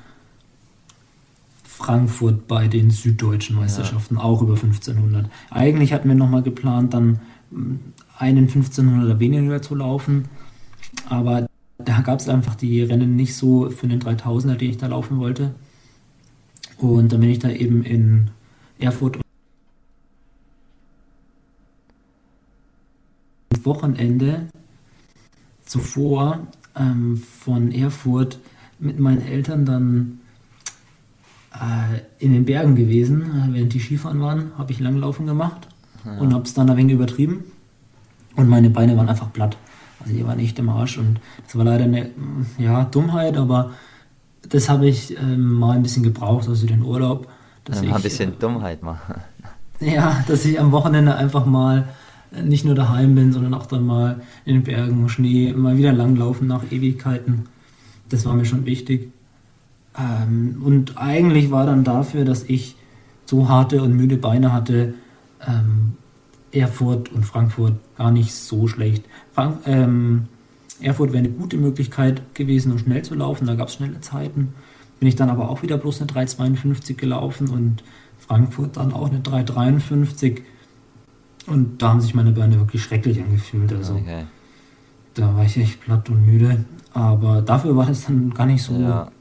Frankfurt bei den süddeutschen Meisterschaften, ja. auch über 1500. Eigentlich hatten wir nochmal geplant, dann mm, einen 1500er weniger zu laufen, aber da gab es einfach die Rennen nicht so für den 3000er, den ich da laufen wollte. Und dann bin ich da eben in Erfurt Wochenende zuvor ähm, von Erfurt mit meinen Eltern dann äh, in den Bergen gewesen, äh, während die Skifahren waren, habe ich Langlaufen gemacht ja. und habe es dann ein wenig übertrieben. Und meine Beine waren einfach platt. Also die waren echt im Arsch und das war leider eine ja, Dummheit, aber das habe ich ähm, mal ein bisschen gebraucht, also den Urlaub. Dass ja, ich, ein bisschen äh, Dummheit machen. Ja, dass ich am Wochenende einfach mal nicht nur daheim bin, sondern auch dann mal in den Bergen, Schnee, mal wieder langlaufen nach Ewigkeiten. Das war mir schon wichtig. Ähm, und eigentlich war dann dafür, dass ich so harte und müde Beine hatte, ähm, Erfurt und Frankfurt gar nicht so schlecht. Frank ähm, Erfurt wäre eine gute Möglichkeit gewesen, um schnell zu laufen. Da gab es schnelle Zeiten. Bin ich dann aber auch wieder bloß eine 3,52 gelaufen und Frankfurt dann auch eine 3,53. Und da haben sich meine Beine wirklich schrecklich angefühlt. Also okay. da war ich echt platt und müde. Aber dafür war das dann gar nicht so, ja.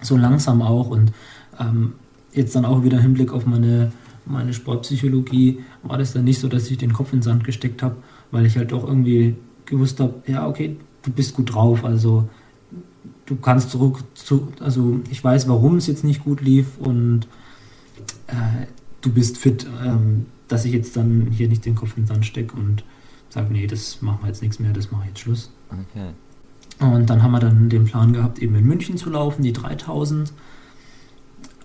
so langsam auch. Und ähm, jetzt dann auch wieder im Hinblick auf meine, meine Sportpsychologie war das dann nicht so, dass ich den Kopf in den Sand gesteckt habe, weil ich halt auch irgendwie gewusst habe, ja, okay, du bist gut drauf. Also du kannst zurück zu, also ich weiß, warum es jetzt nicht gut lief und äh, du bist fit. Ähm, dass ich jetzt dann hier nicht den Kopf in den Sand stecke und sage, nee, das machen wir jetzt nichts mehr, das mache ich jetzt Schluss. Okay. Und dann haben wir dann den Plan gehabt, eben in München zu laufen, die 3000.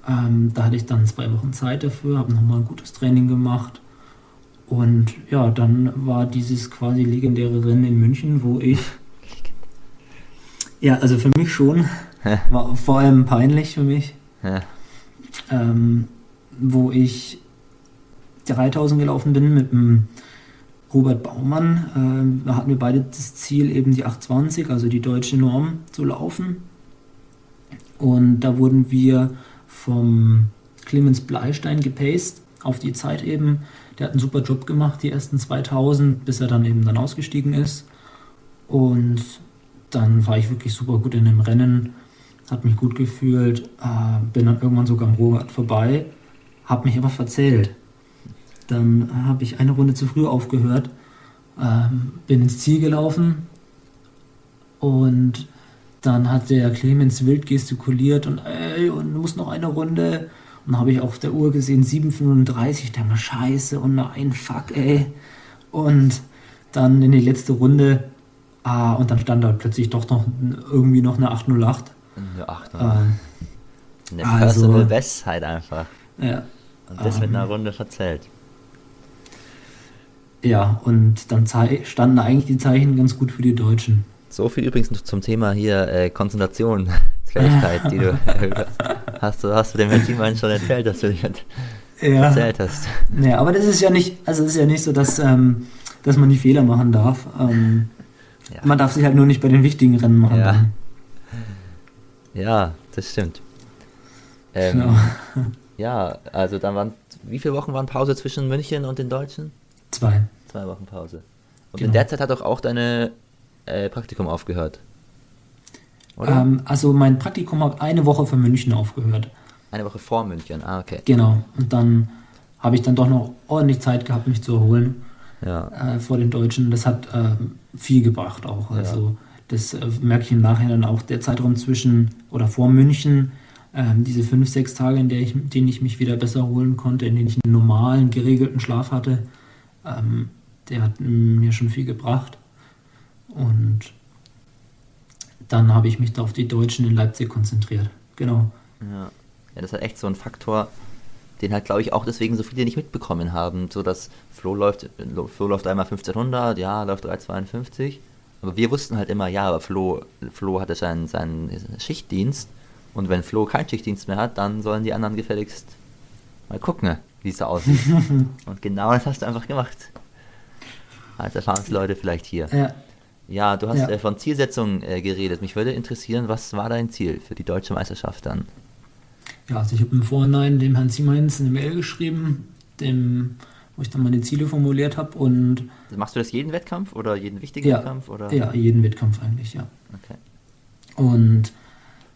Ähm, da hatte ich dann zwei Wochen Zeit dafür, habe nochmal ein gutes Training gemacht. Und ja, dann war dieses quasi legendäre Rennen in München, wo ich. ja, also für mich schon. war vor allem peinlich für mich. Ähm, wo ich 3000 gelaufen bin mit dem Robert Baumann. Äh, da hatten wir beide das Ziel, eben die 820, also die deutsche Norm, zu laufen. Und da wurden wir vom Clemens Bleistein gepaced auf die Zeit eben. Der hat einen super Job gemacht, die ersten 2000, bis er dann eben dann ausgestiegen ist. Und dann war ich wirklich super gut in dem Rennen, hat mich gut gefühlt, äh, bin dann irgendwann sogar am Robert vorbei, habe mich aber verzählt. Dann habe ich eine Runde zu früh aufgehört, ähm, bin ins Ziel gelaufen und dann hat der Clemens wild gestikuliert und ey, und du musst noch eine Runde. Und dann habe ich auf der Uhr gesehen 7,35. Da war scheiße und nein, fuck, ey. Und dann in die letzte Runde, ah, und dann stand da plötzlich doch noch irgendwie noch eine 808. Eine 808. Ähm, eine also, Personal Best halt einfach. Ja. Und das ähm, mit einer Runde verzählt. Ja, und dann standen eigentlich die Zeichen ganz gut für die Deutschen. So viel übrigens zum Thema hier äh, Konzentration, Fähigkeit, die du äh, hast. Du hast du dem Thiemann schon erzählt, dass du dich ja. erzählt hast. Ja, aber das ist ja nicht, also es ist ja nicht so, dass, ähm, dass man die Fehler machen darf. Ähm, ja. Man darf sich halt nur nicht bei den wichtigen Rennen machen. Ja, ja das stimmt. Ähm, genau. Ja, also dann waren, wie viele Wochen waren Pause zwischen München und den Deutschen? Zwei. Zwei Wochen Pause. Und genau. in der Zeit hat doch auch deine äh, Praktikum aufgehört? Ähm, also mein Praktikum hat eine Woche für München aufgehört. Eine Woche vor München, ah, okay. Genau. Und dann habe ich dann doch noch ordentlich Zeit gehabt, mich zu erholen ja. äh, vor den Deutschen. Das hat äh, viel gebracht auch. Also ja. das äh, merke ich im Nachhinein auch. Der Zeitraum zwischen oder vor München, ähm, diese fünf, sechs Tage, in der ich, denen ich mich wieder besser erholen konnte, in denen ich einen normalen, geregelten Schlaf hatte, ähm, der hat mir schon viel gebracht. Und dann habe ich mich da auf die Deutschen in Leipzig konzentriert. Genau. Ja, ja das ist halt echt so ein Faktor, den halt, glaube ich, auch deswegen so viele nicht mitbekommen haben. So dass Flo läuft, Flo läuft einmal 1500, ja, läuft 352. Aber wir wussten halt immer, ja, aber Flo, Flo hatte seinen, seinen Schichtdienst. Und wenn Flo keinen Schichtdienst mehr hat, dann sollen die anderen gefälligst mal gucken, wie es so aussieht. und genau das hast du einfach gemacht. Als Erfahrungsleute vielleicht hier. Ja. Ja, du hast ja. äh, von Zielsetzungen äh, geredet. Mich würde interessieren, was war dein Ziel für die deutsche Meisterschaft dann? Ja, also ich habe im Vorhinein dem Herrn Siemens eine Mail geschrieben, dem, wo ich dann meine Ziele formuliert habe und... Machst du das jeden Wettkampf oder jeden wichtigen ja, Wettkampf? Oder? Ja, jeden Wettkampf eigentlich, ja. Okay. Und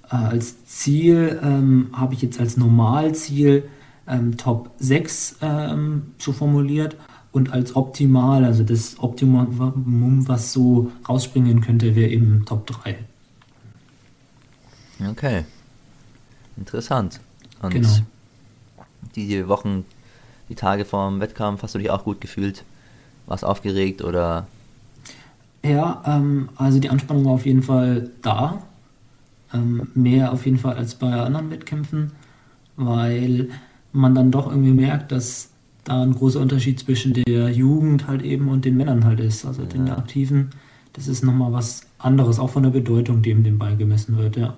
äh, als Ziel ähm, habe ich jetzt als Normalziel ähm, Top 6 ähm, so formuliert und als optimal, also das Optimum, was so rausspringen könnte, wäre eben Top 3. Okay. Interessant. Und genau. die Wochen, die Tage vorm Wettkampf, hast du dich auch gut gefühlt? Warst aufgeregt oder? Ja, ähm, also die Anspannung war auf jeden Fall da. Ähm, mehr auf jeden Fall als bei anderen Wettkämpfen, weil man dann doch irgendwie merkt, dass da ein großer Unterschied zwischen der Jugend halt eben und den Männern halt ist. Also ja. den Aktiven, das ist nochmal was anderes, auch von der Bedeutung, die dem beigemessen wird, ja.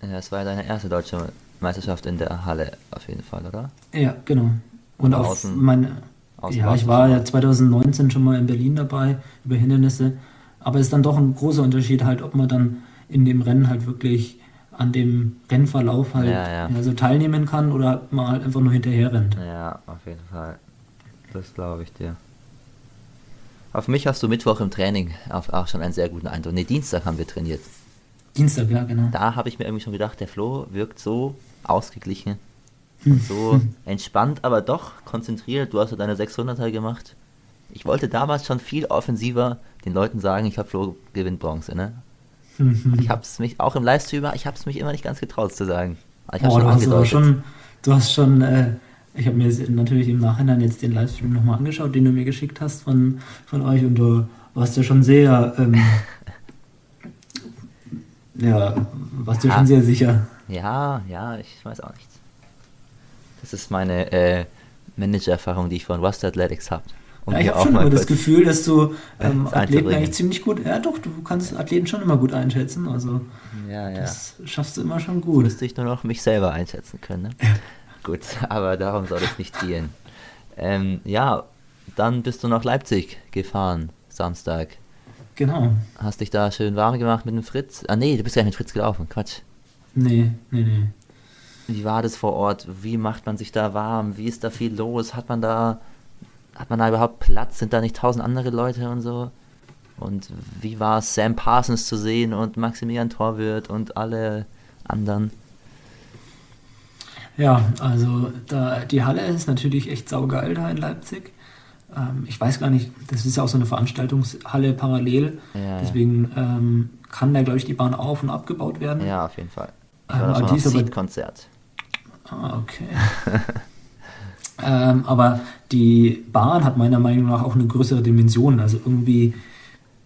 Es war ja deine erste deutsche Meisterschaft in der Halle auf jeden Fall, oder? Ja, genau. Und auf außen, meine, außen ja, ich war ja 2019 schon mal in Berlin dabei über Hindernisse, aber es ist dann doch ein großer Unterschied halt, ob man dann in dem Rennen halt wirklich an dem Rennverlauf halt ja, ja. Ja, so teilnehmen kann oder man halt einfach nur hinterher rennt. Ja, auf jeden Fall. Das glaube ich dir. Auf mich hast du Mittwoch im Training auch schon einen sehr guten Eindruck. Ne, Dienstag haben wir trainiert. Dienstag, ja, genau. Da habe ich mir irgendwie schon gedacht, der Flo wirkt so ausgeglichen und so entspannt, aber doch konzentriert. Du hast ja deine 600er gemacht. Ich wollte damals schon viel offensiver den Leuten sagen, ich habe Flo gewinnt Bronze, ne? Ich habe es mich auch im Livestream, ich habe es mich immer nicht ganz getraut zu sagen. Ich oh, du, hast aber schon, du hast schon, äh, ich habe mir natürlich im Nachhinein jetzt den Livestream nochmal angeschaut, den du mir geschickt hast von, von euch und du warst ja schon sehr, ähm, ja, warst du ja. schon sehr sicher. Ja, ja, ich weiß auch nicht. Das ist meine äh, Manager-Erfahrung, die ich von Rust Athletics habe. Um ja, ich habe schon immer das Gefühl, dass du ähm, Athleten eigentlich ziemlich gut, ja doch, du kannst Athleten schon immer gut einschätzen, also ja, ja. das schaffst du immer schon gut. Müsste ich nur noch mich selber einschätzen können, ne? gut, aber darum soll es nicht gehen. Ähm, ja, dann bist du nach Leipzig gefahren, Samstag. Genau. Hast dich da schön warm gemacht mit dem Fritz? Ah nee, du bist ja nicht mit Fritz gelaufen, Quatsch. Nee, nee, nee. Wie war das vor Ort? Wie macht man sich da warm? Wie ist da viel los? Hat man da, hat man da überhaupt Platz? Sind da nicht tausend andere Leute und so? Und wie war es, Sam Parsons zu sehen und Maximilian Torwirt und alle anderen? Ja, also da, die Halle ist natürlich echt saugeil da in Leipzig. Ähm, ich weiß gar nicht, das ist ja auch so eine Veranstaltungshalle parallel. Ja, Deswegen ähm, kann da, glaube ich, die Bahn auf- und abgebaut werden. Ja, auf jeden Fall. Ich Ähm, war da aber schon die auf ist aber- Seed-Konzert. Ah, okay. ähm, aber die Bahn hat meiner Meinung nach auch eine größere Dimension. Also irgendwie,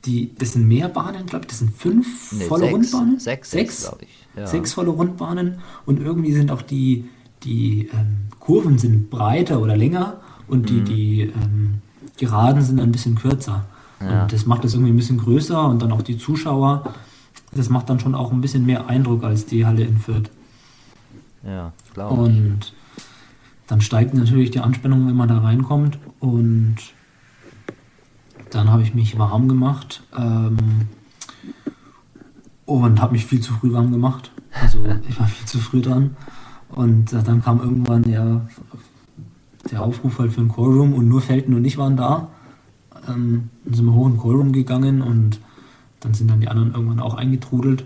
die, das sind mehr Bahnen, glaube ich, das sind fünf Nee, volle sechs. Rundbahnen. Sechs, sechs, glaube ich. Ja. sechs volle Rundbahnen und irgendwie sind auch die, die ähm, Kurven sind breiter oder länger und Mhm. die, die ähm, Geraden sind ein bisschen kürzer. Ja. Und das macht das irgendwie ein bisschen größer und dann auch die Zuschauer. Das macht dann schon auch ein bisschen mehr Eindruck als die Halle in Fürth. Ja, glaube ich. Und dann steigt natürlich die Anspannung, wenn man da reinkommt. Und dann habe ich mich warm gemacht ähm, und habe mich viel zu früh warm gemacht. Also ich war viel zu früh dran. Und äh, dann kam irgendwann ja der Aufruf halt für ein Callroom und nur Felten und ich waren da. Ähm, dann sind wir hoch in den Callroom gegangen und dann sind dann die anderen irgendwann auch eingetrudelt.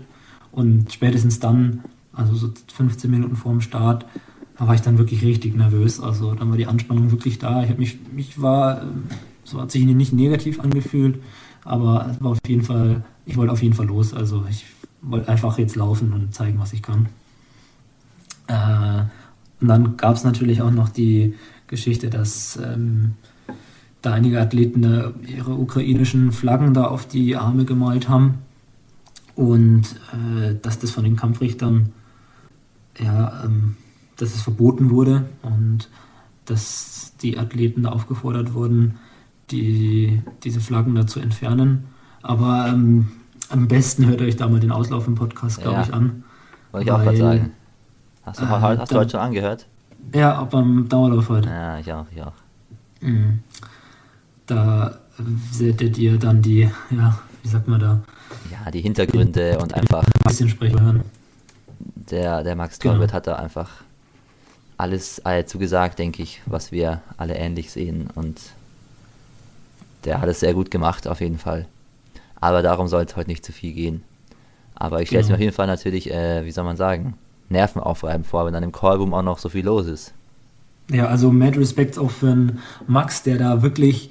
Und spätestens dann, also so 15 Minuten vor dem Start, da war ich dann wirklich richtig nervös. Also dann war die Anspannung wirklich da. Ich habe mich, mich war, so hat sich nicht negativ angefühlt, aber war auf jeden Fall, ich wollte auf jeden Fall los. Also ich wollte einfach jetzt laufen und zeigen, was ich kann. Äh, und dann gab es natürlich auch noch die Geschichte, dass ähm, da einige Athleten äh, ihre ukrainischen Flaggen da auf die Arme gemalt haben und äh, dass das von den Kampfrichtern ja, ähm, dass es verboten wurde und dass die Athleten da aufgefordert wurden, die, diese Flaggen da zu entfernen. Aber ähm, am besten hört euch da mal den Auslauf im Podcast, glaube Ja. ich, an. Wollte ich auch gerade sagen. Hast du, äh, hast du heute schon angehört? Ja, ab am Dauerlauf heute. Ja, ich auch, ich auch. Mhm. Da werdet ihr dann die, ja, wie sagt man da, Ja, die Hintergründe und einfach ein bisschen sprechen hören. der, der Max Genau. Torwirt hat da einfach alles zugesagt, denke ich, was wir alle ähnlich sehen und der hat es sehr gut gemacht, auf jeden Fall. Aber darum soll es heute nicht zu viel gehen. Aber ich stelle es mir Genau. auf jeden Fall natürlich, äh, wie soll man sagen, nervenaufreibend vor, wenn dann im Callroom auch noch so viel los ist. Ja, also mad Respect auch für einen Max, der da wirklich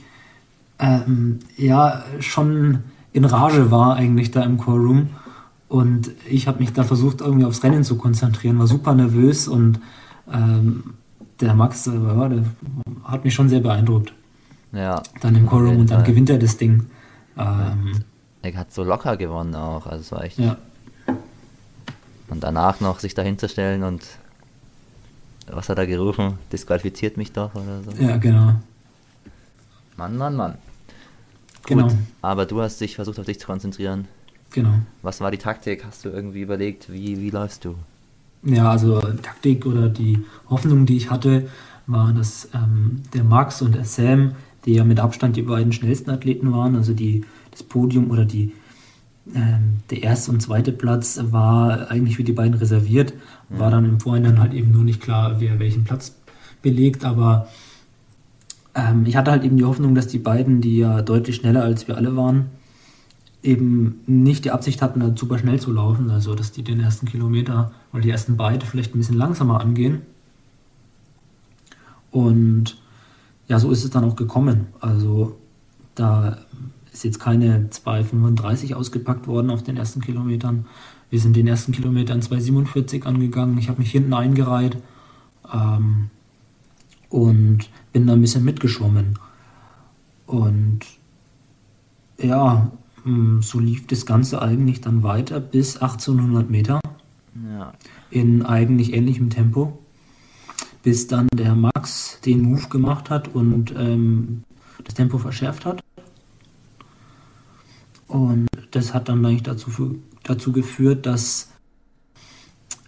ähm, ja schon in Rage war eigentlich da im Callroom. Und ich habe mich da versucht, irgendwie aufs Rennen zu konzentrieren, war super nervös und ähm, der Max äh, der hat mich schon sehr beeindruckt. Ja. Dann im jeden und dann gewinnt er das Ding. Ähm, Er hat so locker gewonnen auch, also es war echt. ja, Und danach noch sich dahinter stellen und was hat er gerufen? Disqualifiziert mich doch oder so. ja, genau. Mann, Mann, Mann. Genau, Gut, aber du hast dich versucht auf dich zu konzentrieren. genau. Was war die Taktik? Hast du irgendwie überlegt, wie, wie läufst du? Ja, also Taktik oder die Hoffnung, die ich hatte, war, dass ähm, der Max und der Sam, die ja mit Abstand die beiden schnellsten Athleten waren, also die, das Podium oder die, ähm, der erste und zweite Platz war eigentlich für die beiden reserviert. War dann im Vorhinein halt eben nur nicht klar, wer welchen Platz belegt, aber ähm, ich hatte halt eben die Hoffnung, dass die beiden, die ja deutlich schneller als wir alle waren, eben nicht die Absicht hatten, da super schnell zu laufen, also dass die den ersten Kilometer oder die ersten beide vielleicht ein bisschen langsamer angehen. Und ja, so ist es dann auch gekommen. Also da ist jetzt keine 2,35 ausgepackt worden auf den ersten Kilometern. Wir sind den ersten Kilometern 2,47 angegangen. Ich habe mich hinten eingereiht ähm, und bin da ein bisschen mitgeschwommen. Und ja, mh, so lief das Ganze eigentlich dann weiter bis 1800 Meter Ja. in eigentlich ähnlichem Tempo, bis dann der Max den Move gemacht hat und ähm, das Tempo verschärft hat. Und das hat dann eigentlich dazu, dazu geführt, dass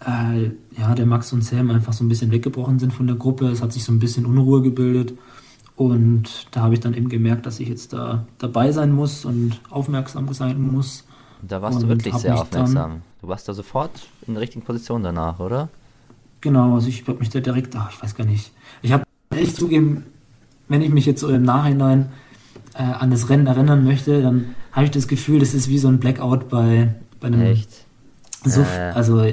äh, ja, der Max und Sam einfach so ein bisschen weggebrochen sind von der Gruppe. Es hat sich so ein bisschen Unruhe gebildet. Und da habe ich dann eben gemerkt, dass ich jetzt da dabei sein muss und aufmerksam sein muss. Da warst und du wirklich sehr aufmerksam. Du warst da sofort in der richtigen Position danach, oder? Genau, also ich habe mich da direkt, ach, ich weiß gar nicht. Ich habe echt zugeben, wenn ich mich jetzt so im Nachhinein äh, an das Rennen erinnern möchte, dann habe ich das Gefühl, das ist wie so ein Blackout bei, bei einem Echt? So, äh, also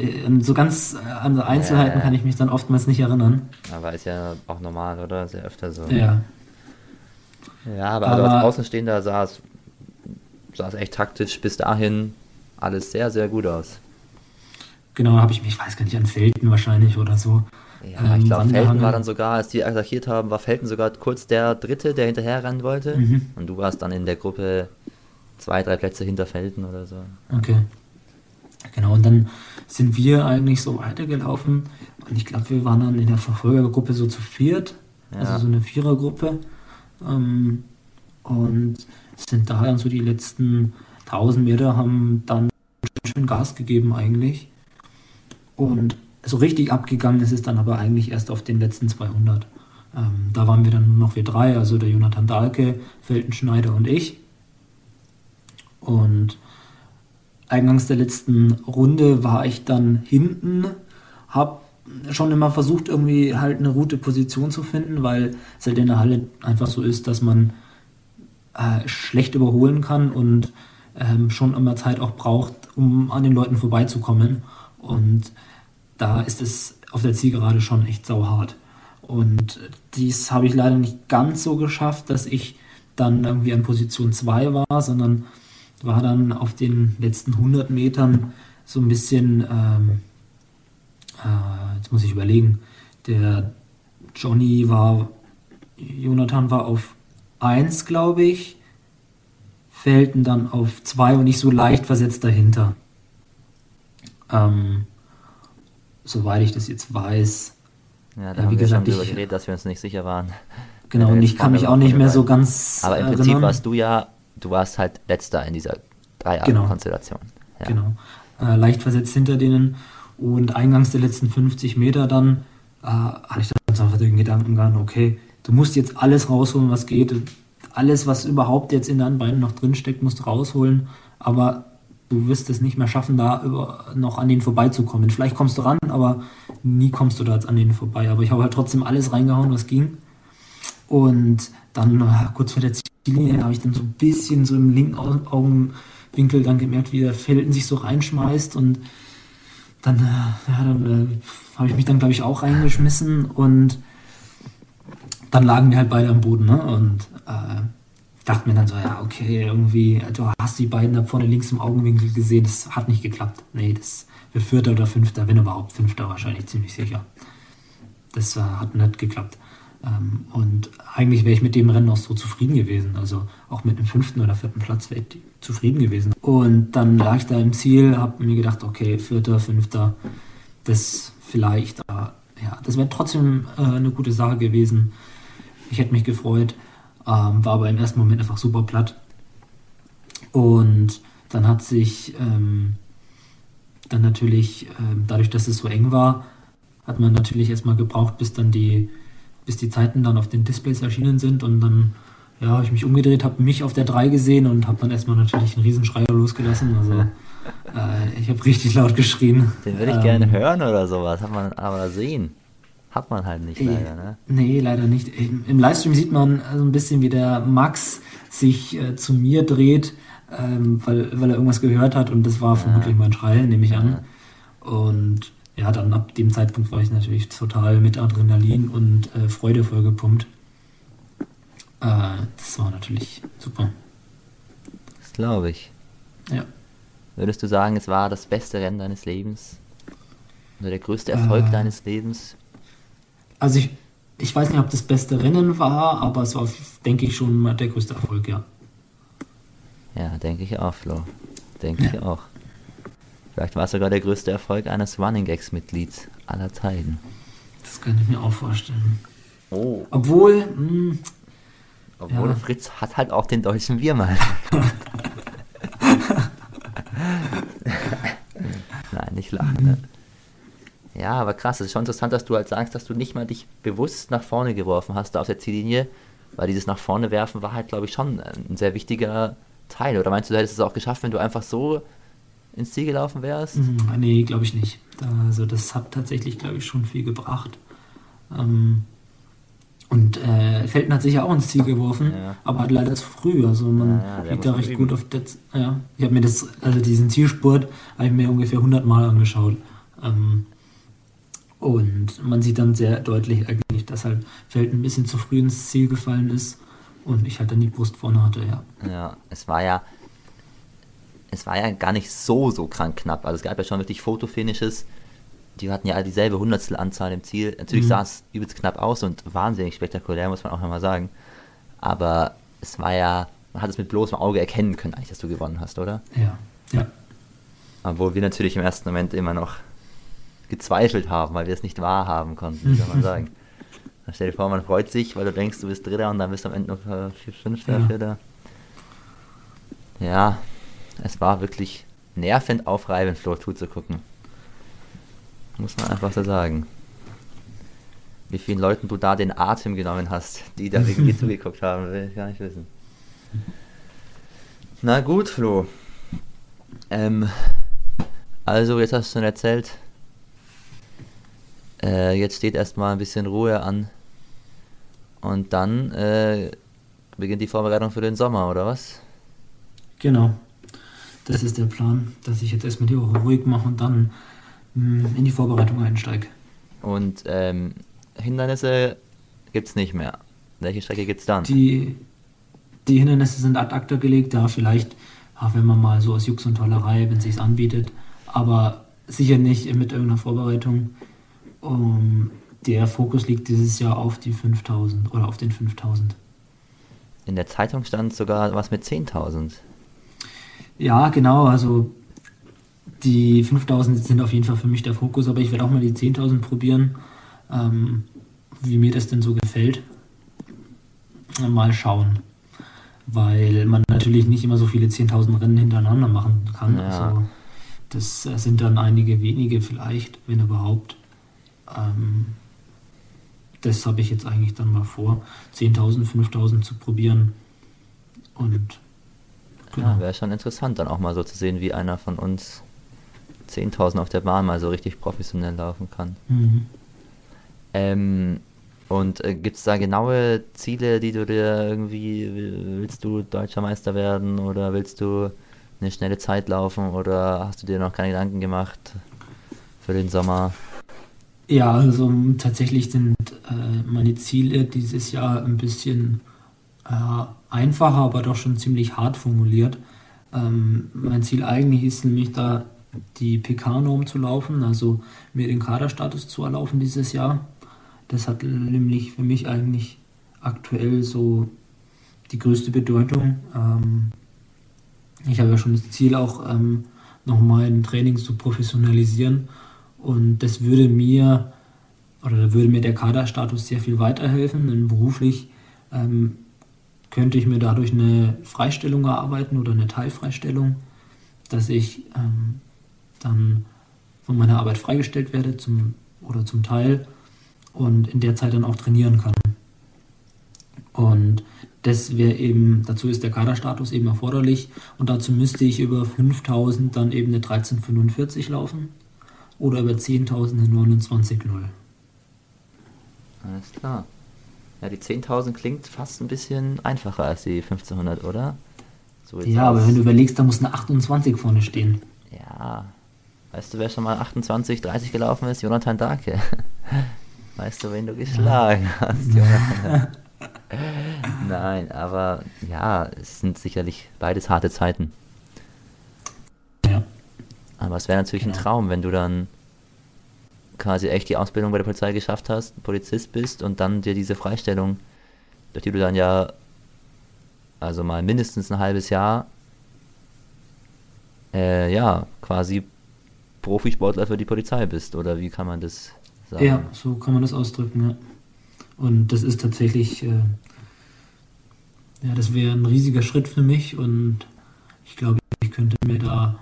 so ganz an Einzelheiten äh, kann ich mich dann oftmals nicht erinnern. Aber ist ja auch normal, oder? Sehr öfter so. Ja. Ja, aber, aber also als Außenstehender sah es, sah es echt taktisch bis dahin alles sehr, sehr gut aus. Genau, habe ich mich, ich weiß gar nicht, an Felten wahrscheinlich oder so. Ja, ähm, ich glaube, Felten war dann sogar, als die attackiert haben, war Felten sogar kurz der Dritte, der hinterher rennen wollte. Mhm. Und du warst dann in der Gruppe zwei, drei Plätze hinter Felten oder so. Okay. Genau, und dann sind wir eigentlich so weitergelaufen. Und ich glaube, wir waren dann in der Verfolgergruppe so zu viert, ja. also so eine Vierergruppe. Ähm, und sind da dann so die letzten 1000 Meter, haben dann schön Gas gegeben eigentlich. Und so richtig abgegangen ist es dann aber eigentlich erst auf den letzten 200. Ähm, da waren wir dann nur noch wir drei, also der Jonathan Dahlke, Feltenschneider und ich. Und eingangs der letzten Runde war ich dann hinten, habe schon immer versucht, irgendwie halt eine gute Position zu finden, weil es halt in der Halle einfach so ist, dass man äh, schlecht überholen kann und ähm, schon immer Zeit auch braucht, um an den Leuten vorbeizukommen. Und da ist es auf der Zielgerade schon echt sauhart. Und dies habe ich leider nicht ganz so geschafft, dass ich dann irgendwie an Position 2 war, sondern war dann auf den letzten 100 Metern so ein bisschen, ähm, äh, jetzt muss ich überlegen, der Johnny war, Jonathan war auf 1, glaube ich, Felten dann auf 2 und nicht so leicht versetzt dahinter. Ähm, soweit ich das jetzt weiß. Ja, da äh, haben wir gesagt, schon darüber geredet, dass wir uns nicht sicher waren. Genau, und ich kann mich auch nicht mehr so ganz. Aber im Prinzip erinnern. warst du ja du warst halt letzter in dieser Dreier-Konstellation. Genau. Ja. Genau. Äh, leicht versetzt hinter denen und eingangs der letzten 50 Meter dann äh, hatte ich dann einfach den Gedankengang, okay, du musst jetzt alles rausholen, was geht. Alles, was überhaupt jetzt in deinen Beinen noch drinsteckt, musst du rausholen. Aber du wirst es nicht mehr schaffen, da über, noch an denen vorbeizukommen. Vielleicht kommst du ran, aber nie kommst du da jetzt an denen vorbei. Aber ich habe halt trotzdem alles reingehauen, was ging. Und dann äh, kurz vor der Ziellinie habe ich dann so ein bisschen so im linken Augenwinkel dann gemerkt, wie der Felden sich so reinschmeißt und dann, äh, ja, dann äh, habe ich mich dann, glaube ich, auch reingeschmissen und dann lagen wir halt beide am Boden ne? und äh, dachte mir dann so, ja, okay, irgendwie, du hast die beiden da vorne links im Augenwinkel gesehen, das hat nicht geklappt. Nee, das wird Vierter oder Fünfter, wenn überhaupt Fünfter wahrscheinlich, ziemlich sicher. Das äh, hat nicht geklappt. Ähm, und eigentlich wäre ich mit dem Rennen auch so zufrieden gewesen. Also auch mit dem fünften oder vierten Platz wäre ich zufrieden gewesen. Und dann lag ich da im Ziel, habe mir gedacht, okay, vierter, fünfter, das vielleicht, aber ja, das wäre trotzdem äh, eine gute Sache gewesen. Ich hätte mich gefreut, ähm, war aber im ersten Moment einfach super platt. Und dann hat sich ähm, dann natürlich, ähm, dadurch, dass es so eng war, hat man natürlich erstmal gebraucht, bis dann die bis die Zeiten dann auf den Displays erschienen sind und dann ja, habe ich mich umgedreht, habe mich auf der 3 gesehen und habe dann erstmal natürlich einen Riesenschreier losgelassen. Also äh, ich habe richtig laut geschrien. Den würde ich ähm, gerne hören oder sowas, hat man aber sehen. Hat man halt nicht leider, ne? Nee, leider nicht. Im, Livestream sieht man so ein bisschen, wie der Max sich äh, zu mir dreht, ähm, weil, weil er irgendwas gehört hat und das war ja. vermutlich mein Schrei, nehme ich an. Und ja, dann ab dem Zeitpunkt war ich natürlich total mit Adrenalin und äh, Freude vollgepumpt. Äh, das war natürlich super. Das glaube ich. Ja. Würdest du sagen, es war das beste Rennen deines Lebens? Oder der größte Erfolg äh, deines Lebens? Also ich, ich weiß nicht, ob das beste Rennen war, aber es war, denke ich, schon der größte Erfolg, ja. Ja, denke ich auch, Flo. Denke ja. ich auch. Vielleicht war es sogar der größte Erfolg eines Running Gags-Mitglieds aller Zeiten. Das könnte ich mir auch vorstellen. Oh. Obwohl. Mh, hm, Obwohl ja. Fritz hat halt auch den deutschen Biermann. Nein, nicht lachen. Ne? Aber krass, es ist schon interessant, dass du halt sagst, dass du nicht mal dich bewusst nach vorne geworfen hast auf der Ziellinie, weil dieses nach vorne werfen war halt, glaube ich, schon ein sehr wichtiger Teil. Oder meinst du, du hättest es auch geschafft, wenn du einfach so ins Ziel gelaufen wärst? Mhm, nee, glaube ich nicht. Also das hat tatsächlich, glaube ich, schon viel gebracht. Ähm, und äh, Felten hat sich ja auch ins Ziel geworfen, ja. aber hat leider zu früh. Also man ja, ja, liegt da recht gut auf das. Ja, ich habe mir das, also diesen Zielspurt, habe ich mir ungefähr 100 Mal angeschaut. Ähm, und man sieht dann sehr deutlich eigentlich, dass halt Felten ein bisschen zu früh ins Ziel gefallen ist und ich halt dann die Brust vorne hatte, ja. Ja, es war ja, es war ja gar nicht so, so krank knapp. Also es gab ja schon wirklich Fotofinishes, die hatten ja dieselbe Hundertstel im Ziel. Natürlich mhm. sah es übelst knapp aus und wahnsinnig spektakulär, muss man auch nochmal sagen. Aber es war ja, man hat es mit bloßem Auge erkennen können, eigentlich, dass du gewonnen hast, oder? Ja, ja. Obwohl wir natürlich im ersten Moment immer noch gezweifelt haben, weil wir es nicht wahrhaben konnten, wie soll man sagen. Dann stell dir vor, man freut sich, weil du denkst, du bist Dritter und dann bist du am Ende noch Fünfter, ja. Vierter. Ja, es war wirklich nervend aufreibend, Flo zuzugucken. Muss man einfach so sagen. Wie vielen Leuten du da den Atem genommen hast, die da irgendwie zugeguckt haben, will ich gar nicht wissen. Na gut, Flo. Ähm, also, jetzt hast du schon erzählt, äh, jetzt steht erstmal ein bisschen Ruhe an. Und dann äh, beginnt die Vorbereitung für den Sommer, oder was? Genau. Das ist der Plan, dass ich jetzt erstmal die Woche ruhig mache und dann mh, mm, in die Vorbereitung einsteige. Und ähm, Hindernisse gibt es nicht mehr. Welche Strecke gibt es dann? Die, die Hindernisse sind ad acta gelegt, ja, vielleicht, auch wenn man mal so aus Jux und Tollerei, wenn es sich anbietet, aber sicher nicht mit irgendeiner Vorbereitung. Um, der Fokus liegt dieses Jahr auf die 5000 oder auf den 5000. In der Zeitung stand sogar was mit 10.000. Ja, genau, also die 5000 sind auf jeden Fall für mich der Fokus, aber ich werde auch mal die 10.000 probieren, ähm, wie mir das denn so gefällt. Mal schauen, weil man natürlich nicht immer so viele 10.000 Rennen hintereinander machen kann. Ja. Also das sind dann einige wenige vielleicht, wenn überhaupt. Ähm, das habe ich jetzt eigentlich dann mal vor, 10.000, 5.000 zu probieren. Und genau. Ja, wäre schon interessant, dann auch mal so zu sehen, wie einer von uns 10.000 auf der Bahn mal so richtig professionell laufen kann. Mhm. Ähm, und äh, gibt es da genaue Ziele, die du dir irgendwie, willst du deutscher Meister werden oder willst du eine schnelle Zeit laufen oder hast du dir noch keine Gedanken gemacht für den Sommer? Ja, also tatsächlich sind äh, meine Ziele dieses Jahr ein bisschen äh, einfacher, aber doch schon ziemlich hart formuliert. Ähm, mein Ziel eigentlich ist nämlich da die PK-Norm zu laufen, also mir den Kaderstatus zu erlaufen dieses Jahr. Das hat nämlich für mich eigentlich aktuell so die größte Bedeutung. Ähm, ich habe ja schon das Ziel, auch ähm, noch mein Training zu professionalisieren und das würde mir oder da würde mir der Kaderstatus sehr viel weiterhelfen, denn beruflich ähm, könnte ich mir dadurch eine Freistellung erarbeiten oder eine Teilfreistellung, dass ich ähm, dann von meiner Arbeit freigestellt werde zum, oder zum Teil und in der Zeit dann auch trainieren kann. Und das wäre eben, dazu ist der Kaderstatus eben erforderlich. Und dazu müsste ich über 5000 dann eben eine 1345 laufen oder über 10.000 eine 29,0. Alles klar. Ja, die 10.000 klingt fast ein bisschen einfacher als die 1500, oder? So ja, aber wenn du überlegst, da muss eine 28 vorne stehen. Ja, Weißt du, wer schon mal 28, 30 gelaufen ist? Jonathan Darke. Weißt du, wen du geschlagen hast, Jonathan? Nein, aber ja, es sind sicherlich beides harte Zeiten. Aber es wäre natürlich genau. ein Traum, wenn du dann quasi echt die Ausbildung bei der Polizei geschafft hast, Polizist bist und dann dir diese Freistellung, durch die du dann ja also mal mindestens ein halbes Jahr äh, ja, quasi Profisportler für die Polizei bist, oder wie kann man das sagen? Ja, so kann man das ausdrücken, ja. Und das ist tatsächlich, äh, ja, das wäre ein riesiger Schritt für mich und ich glaube, ich könnte mir da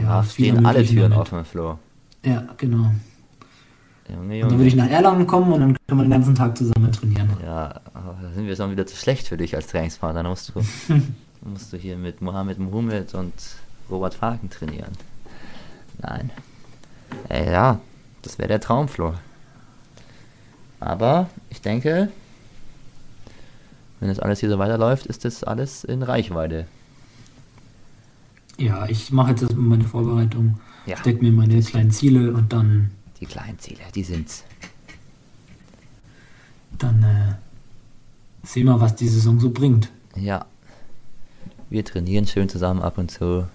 ja, stehen alle Türen offen, Flo. Ja, genau. Junge, Und dann Junge. würde ich nach Erlangen kommen und dann können wir den ganzen Tag zusammen trainieren. Ja, aber da sind wir schon wieder zu schlecht für dich als Trainingspartner. Da musst du, musst du hier mit Mohamed Mohamed und Robert Falken trainieren. Nein. Ey, ja, das wäre der Traumflor. Aber ich denke, wenn das alles hier so weiterläuft, ist das alles in Reichweite. Ja, ich mache jetzt erstmal meine Vorbereitung, Ja. stecke mir meine kleinen Ziele und dann, Die kleinen Ziele, die sind's. dann äh, sehen wir, was die Saison so bringt. Ja. Wir trainieren schön zusammen ab und zu.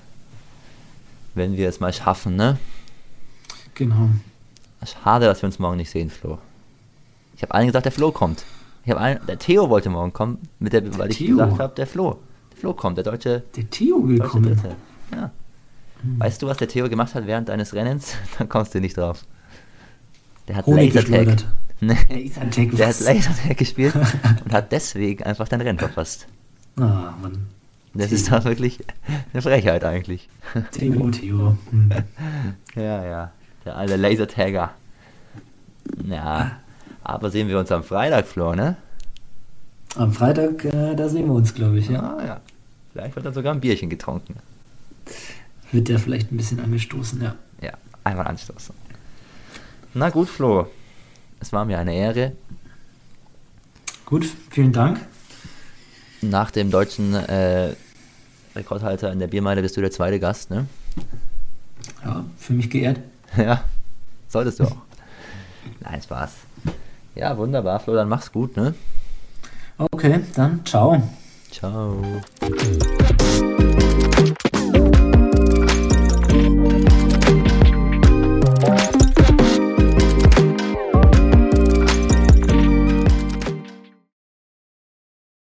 Wenn wir es mal schaffen, ne? Genau. Schade, dass wir uns morgen nicht sehen, Flo. Ich habe allen gesagt, der Flo kommt. Ich habe allen, der Theo wollte morgen kommen, mit der, weil ich Theo? gesagt habe, der Flo. Der Flo kommt, der deutsche, Der Theo deutsche willkommen. Dritte. Ja. Weißt du, was der Theo gemacht hat während deines Rennens? Dann kommst du nicht drauf. Der hat Honig Lasertag. Nee, Lasertag, der hat? Lasertag gespielt und hat deswegen einfach dein Rennen verpasst. Ah, Mann. Das ist doch wirklich eine Frechheit eigentlich. Theo, Theo. Hm. Ja, ja. Der alte Lasertagger. Ja. Aber sehen wir uns am Freitag, Flo, ne? Am Freitag, äh, da sehen wir uns, glaube ich, ja. Ah, ja. Vielleicht wird dann sogar ein Bierchen getrunken. Wird der vielleicht ein bisschen angestoßen, ja. Ja, einmal anstoßen. Na gut, Flo. Es war mir eine Ehre. Gut, vielen Dank. Nach dem deutschen äh, Rekordhalter in der Biermeile bist du der zweite Gast, ne? Ja, für mich geehrt. Ja, solltest du auch. Nein, Spaß. Ja, wunderbar, Flo, dann mach's gut, ne? Okay, dann ciao. Ciao.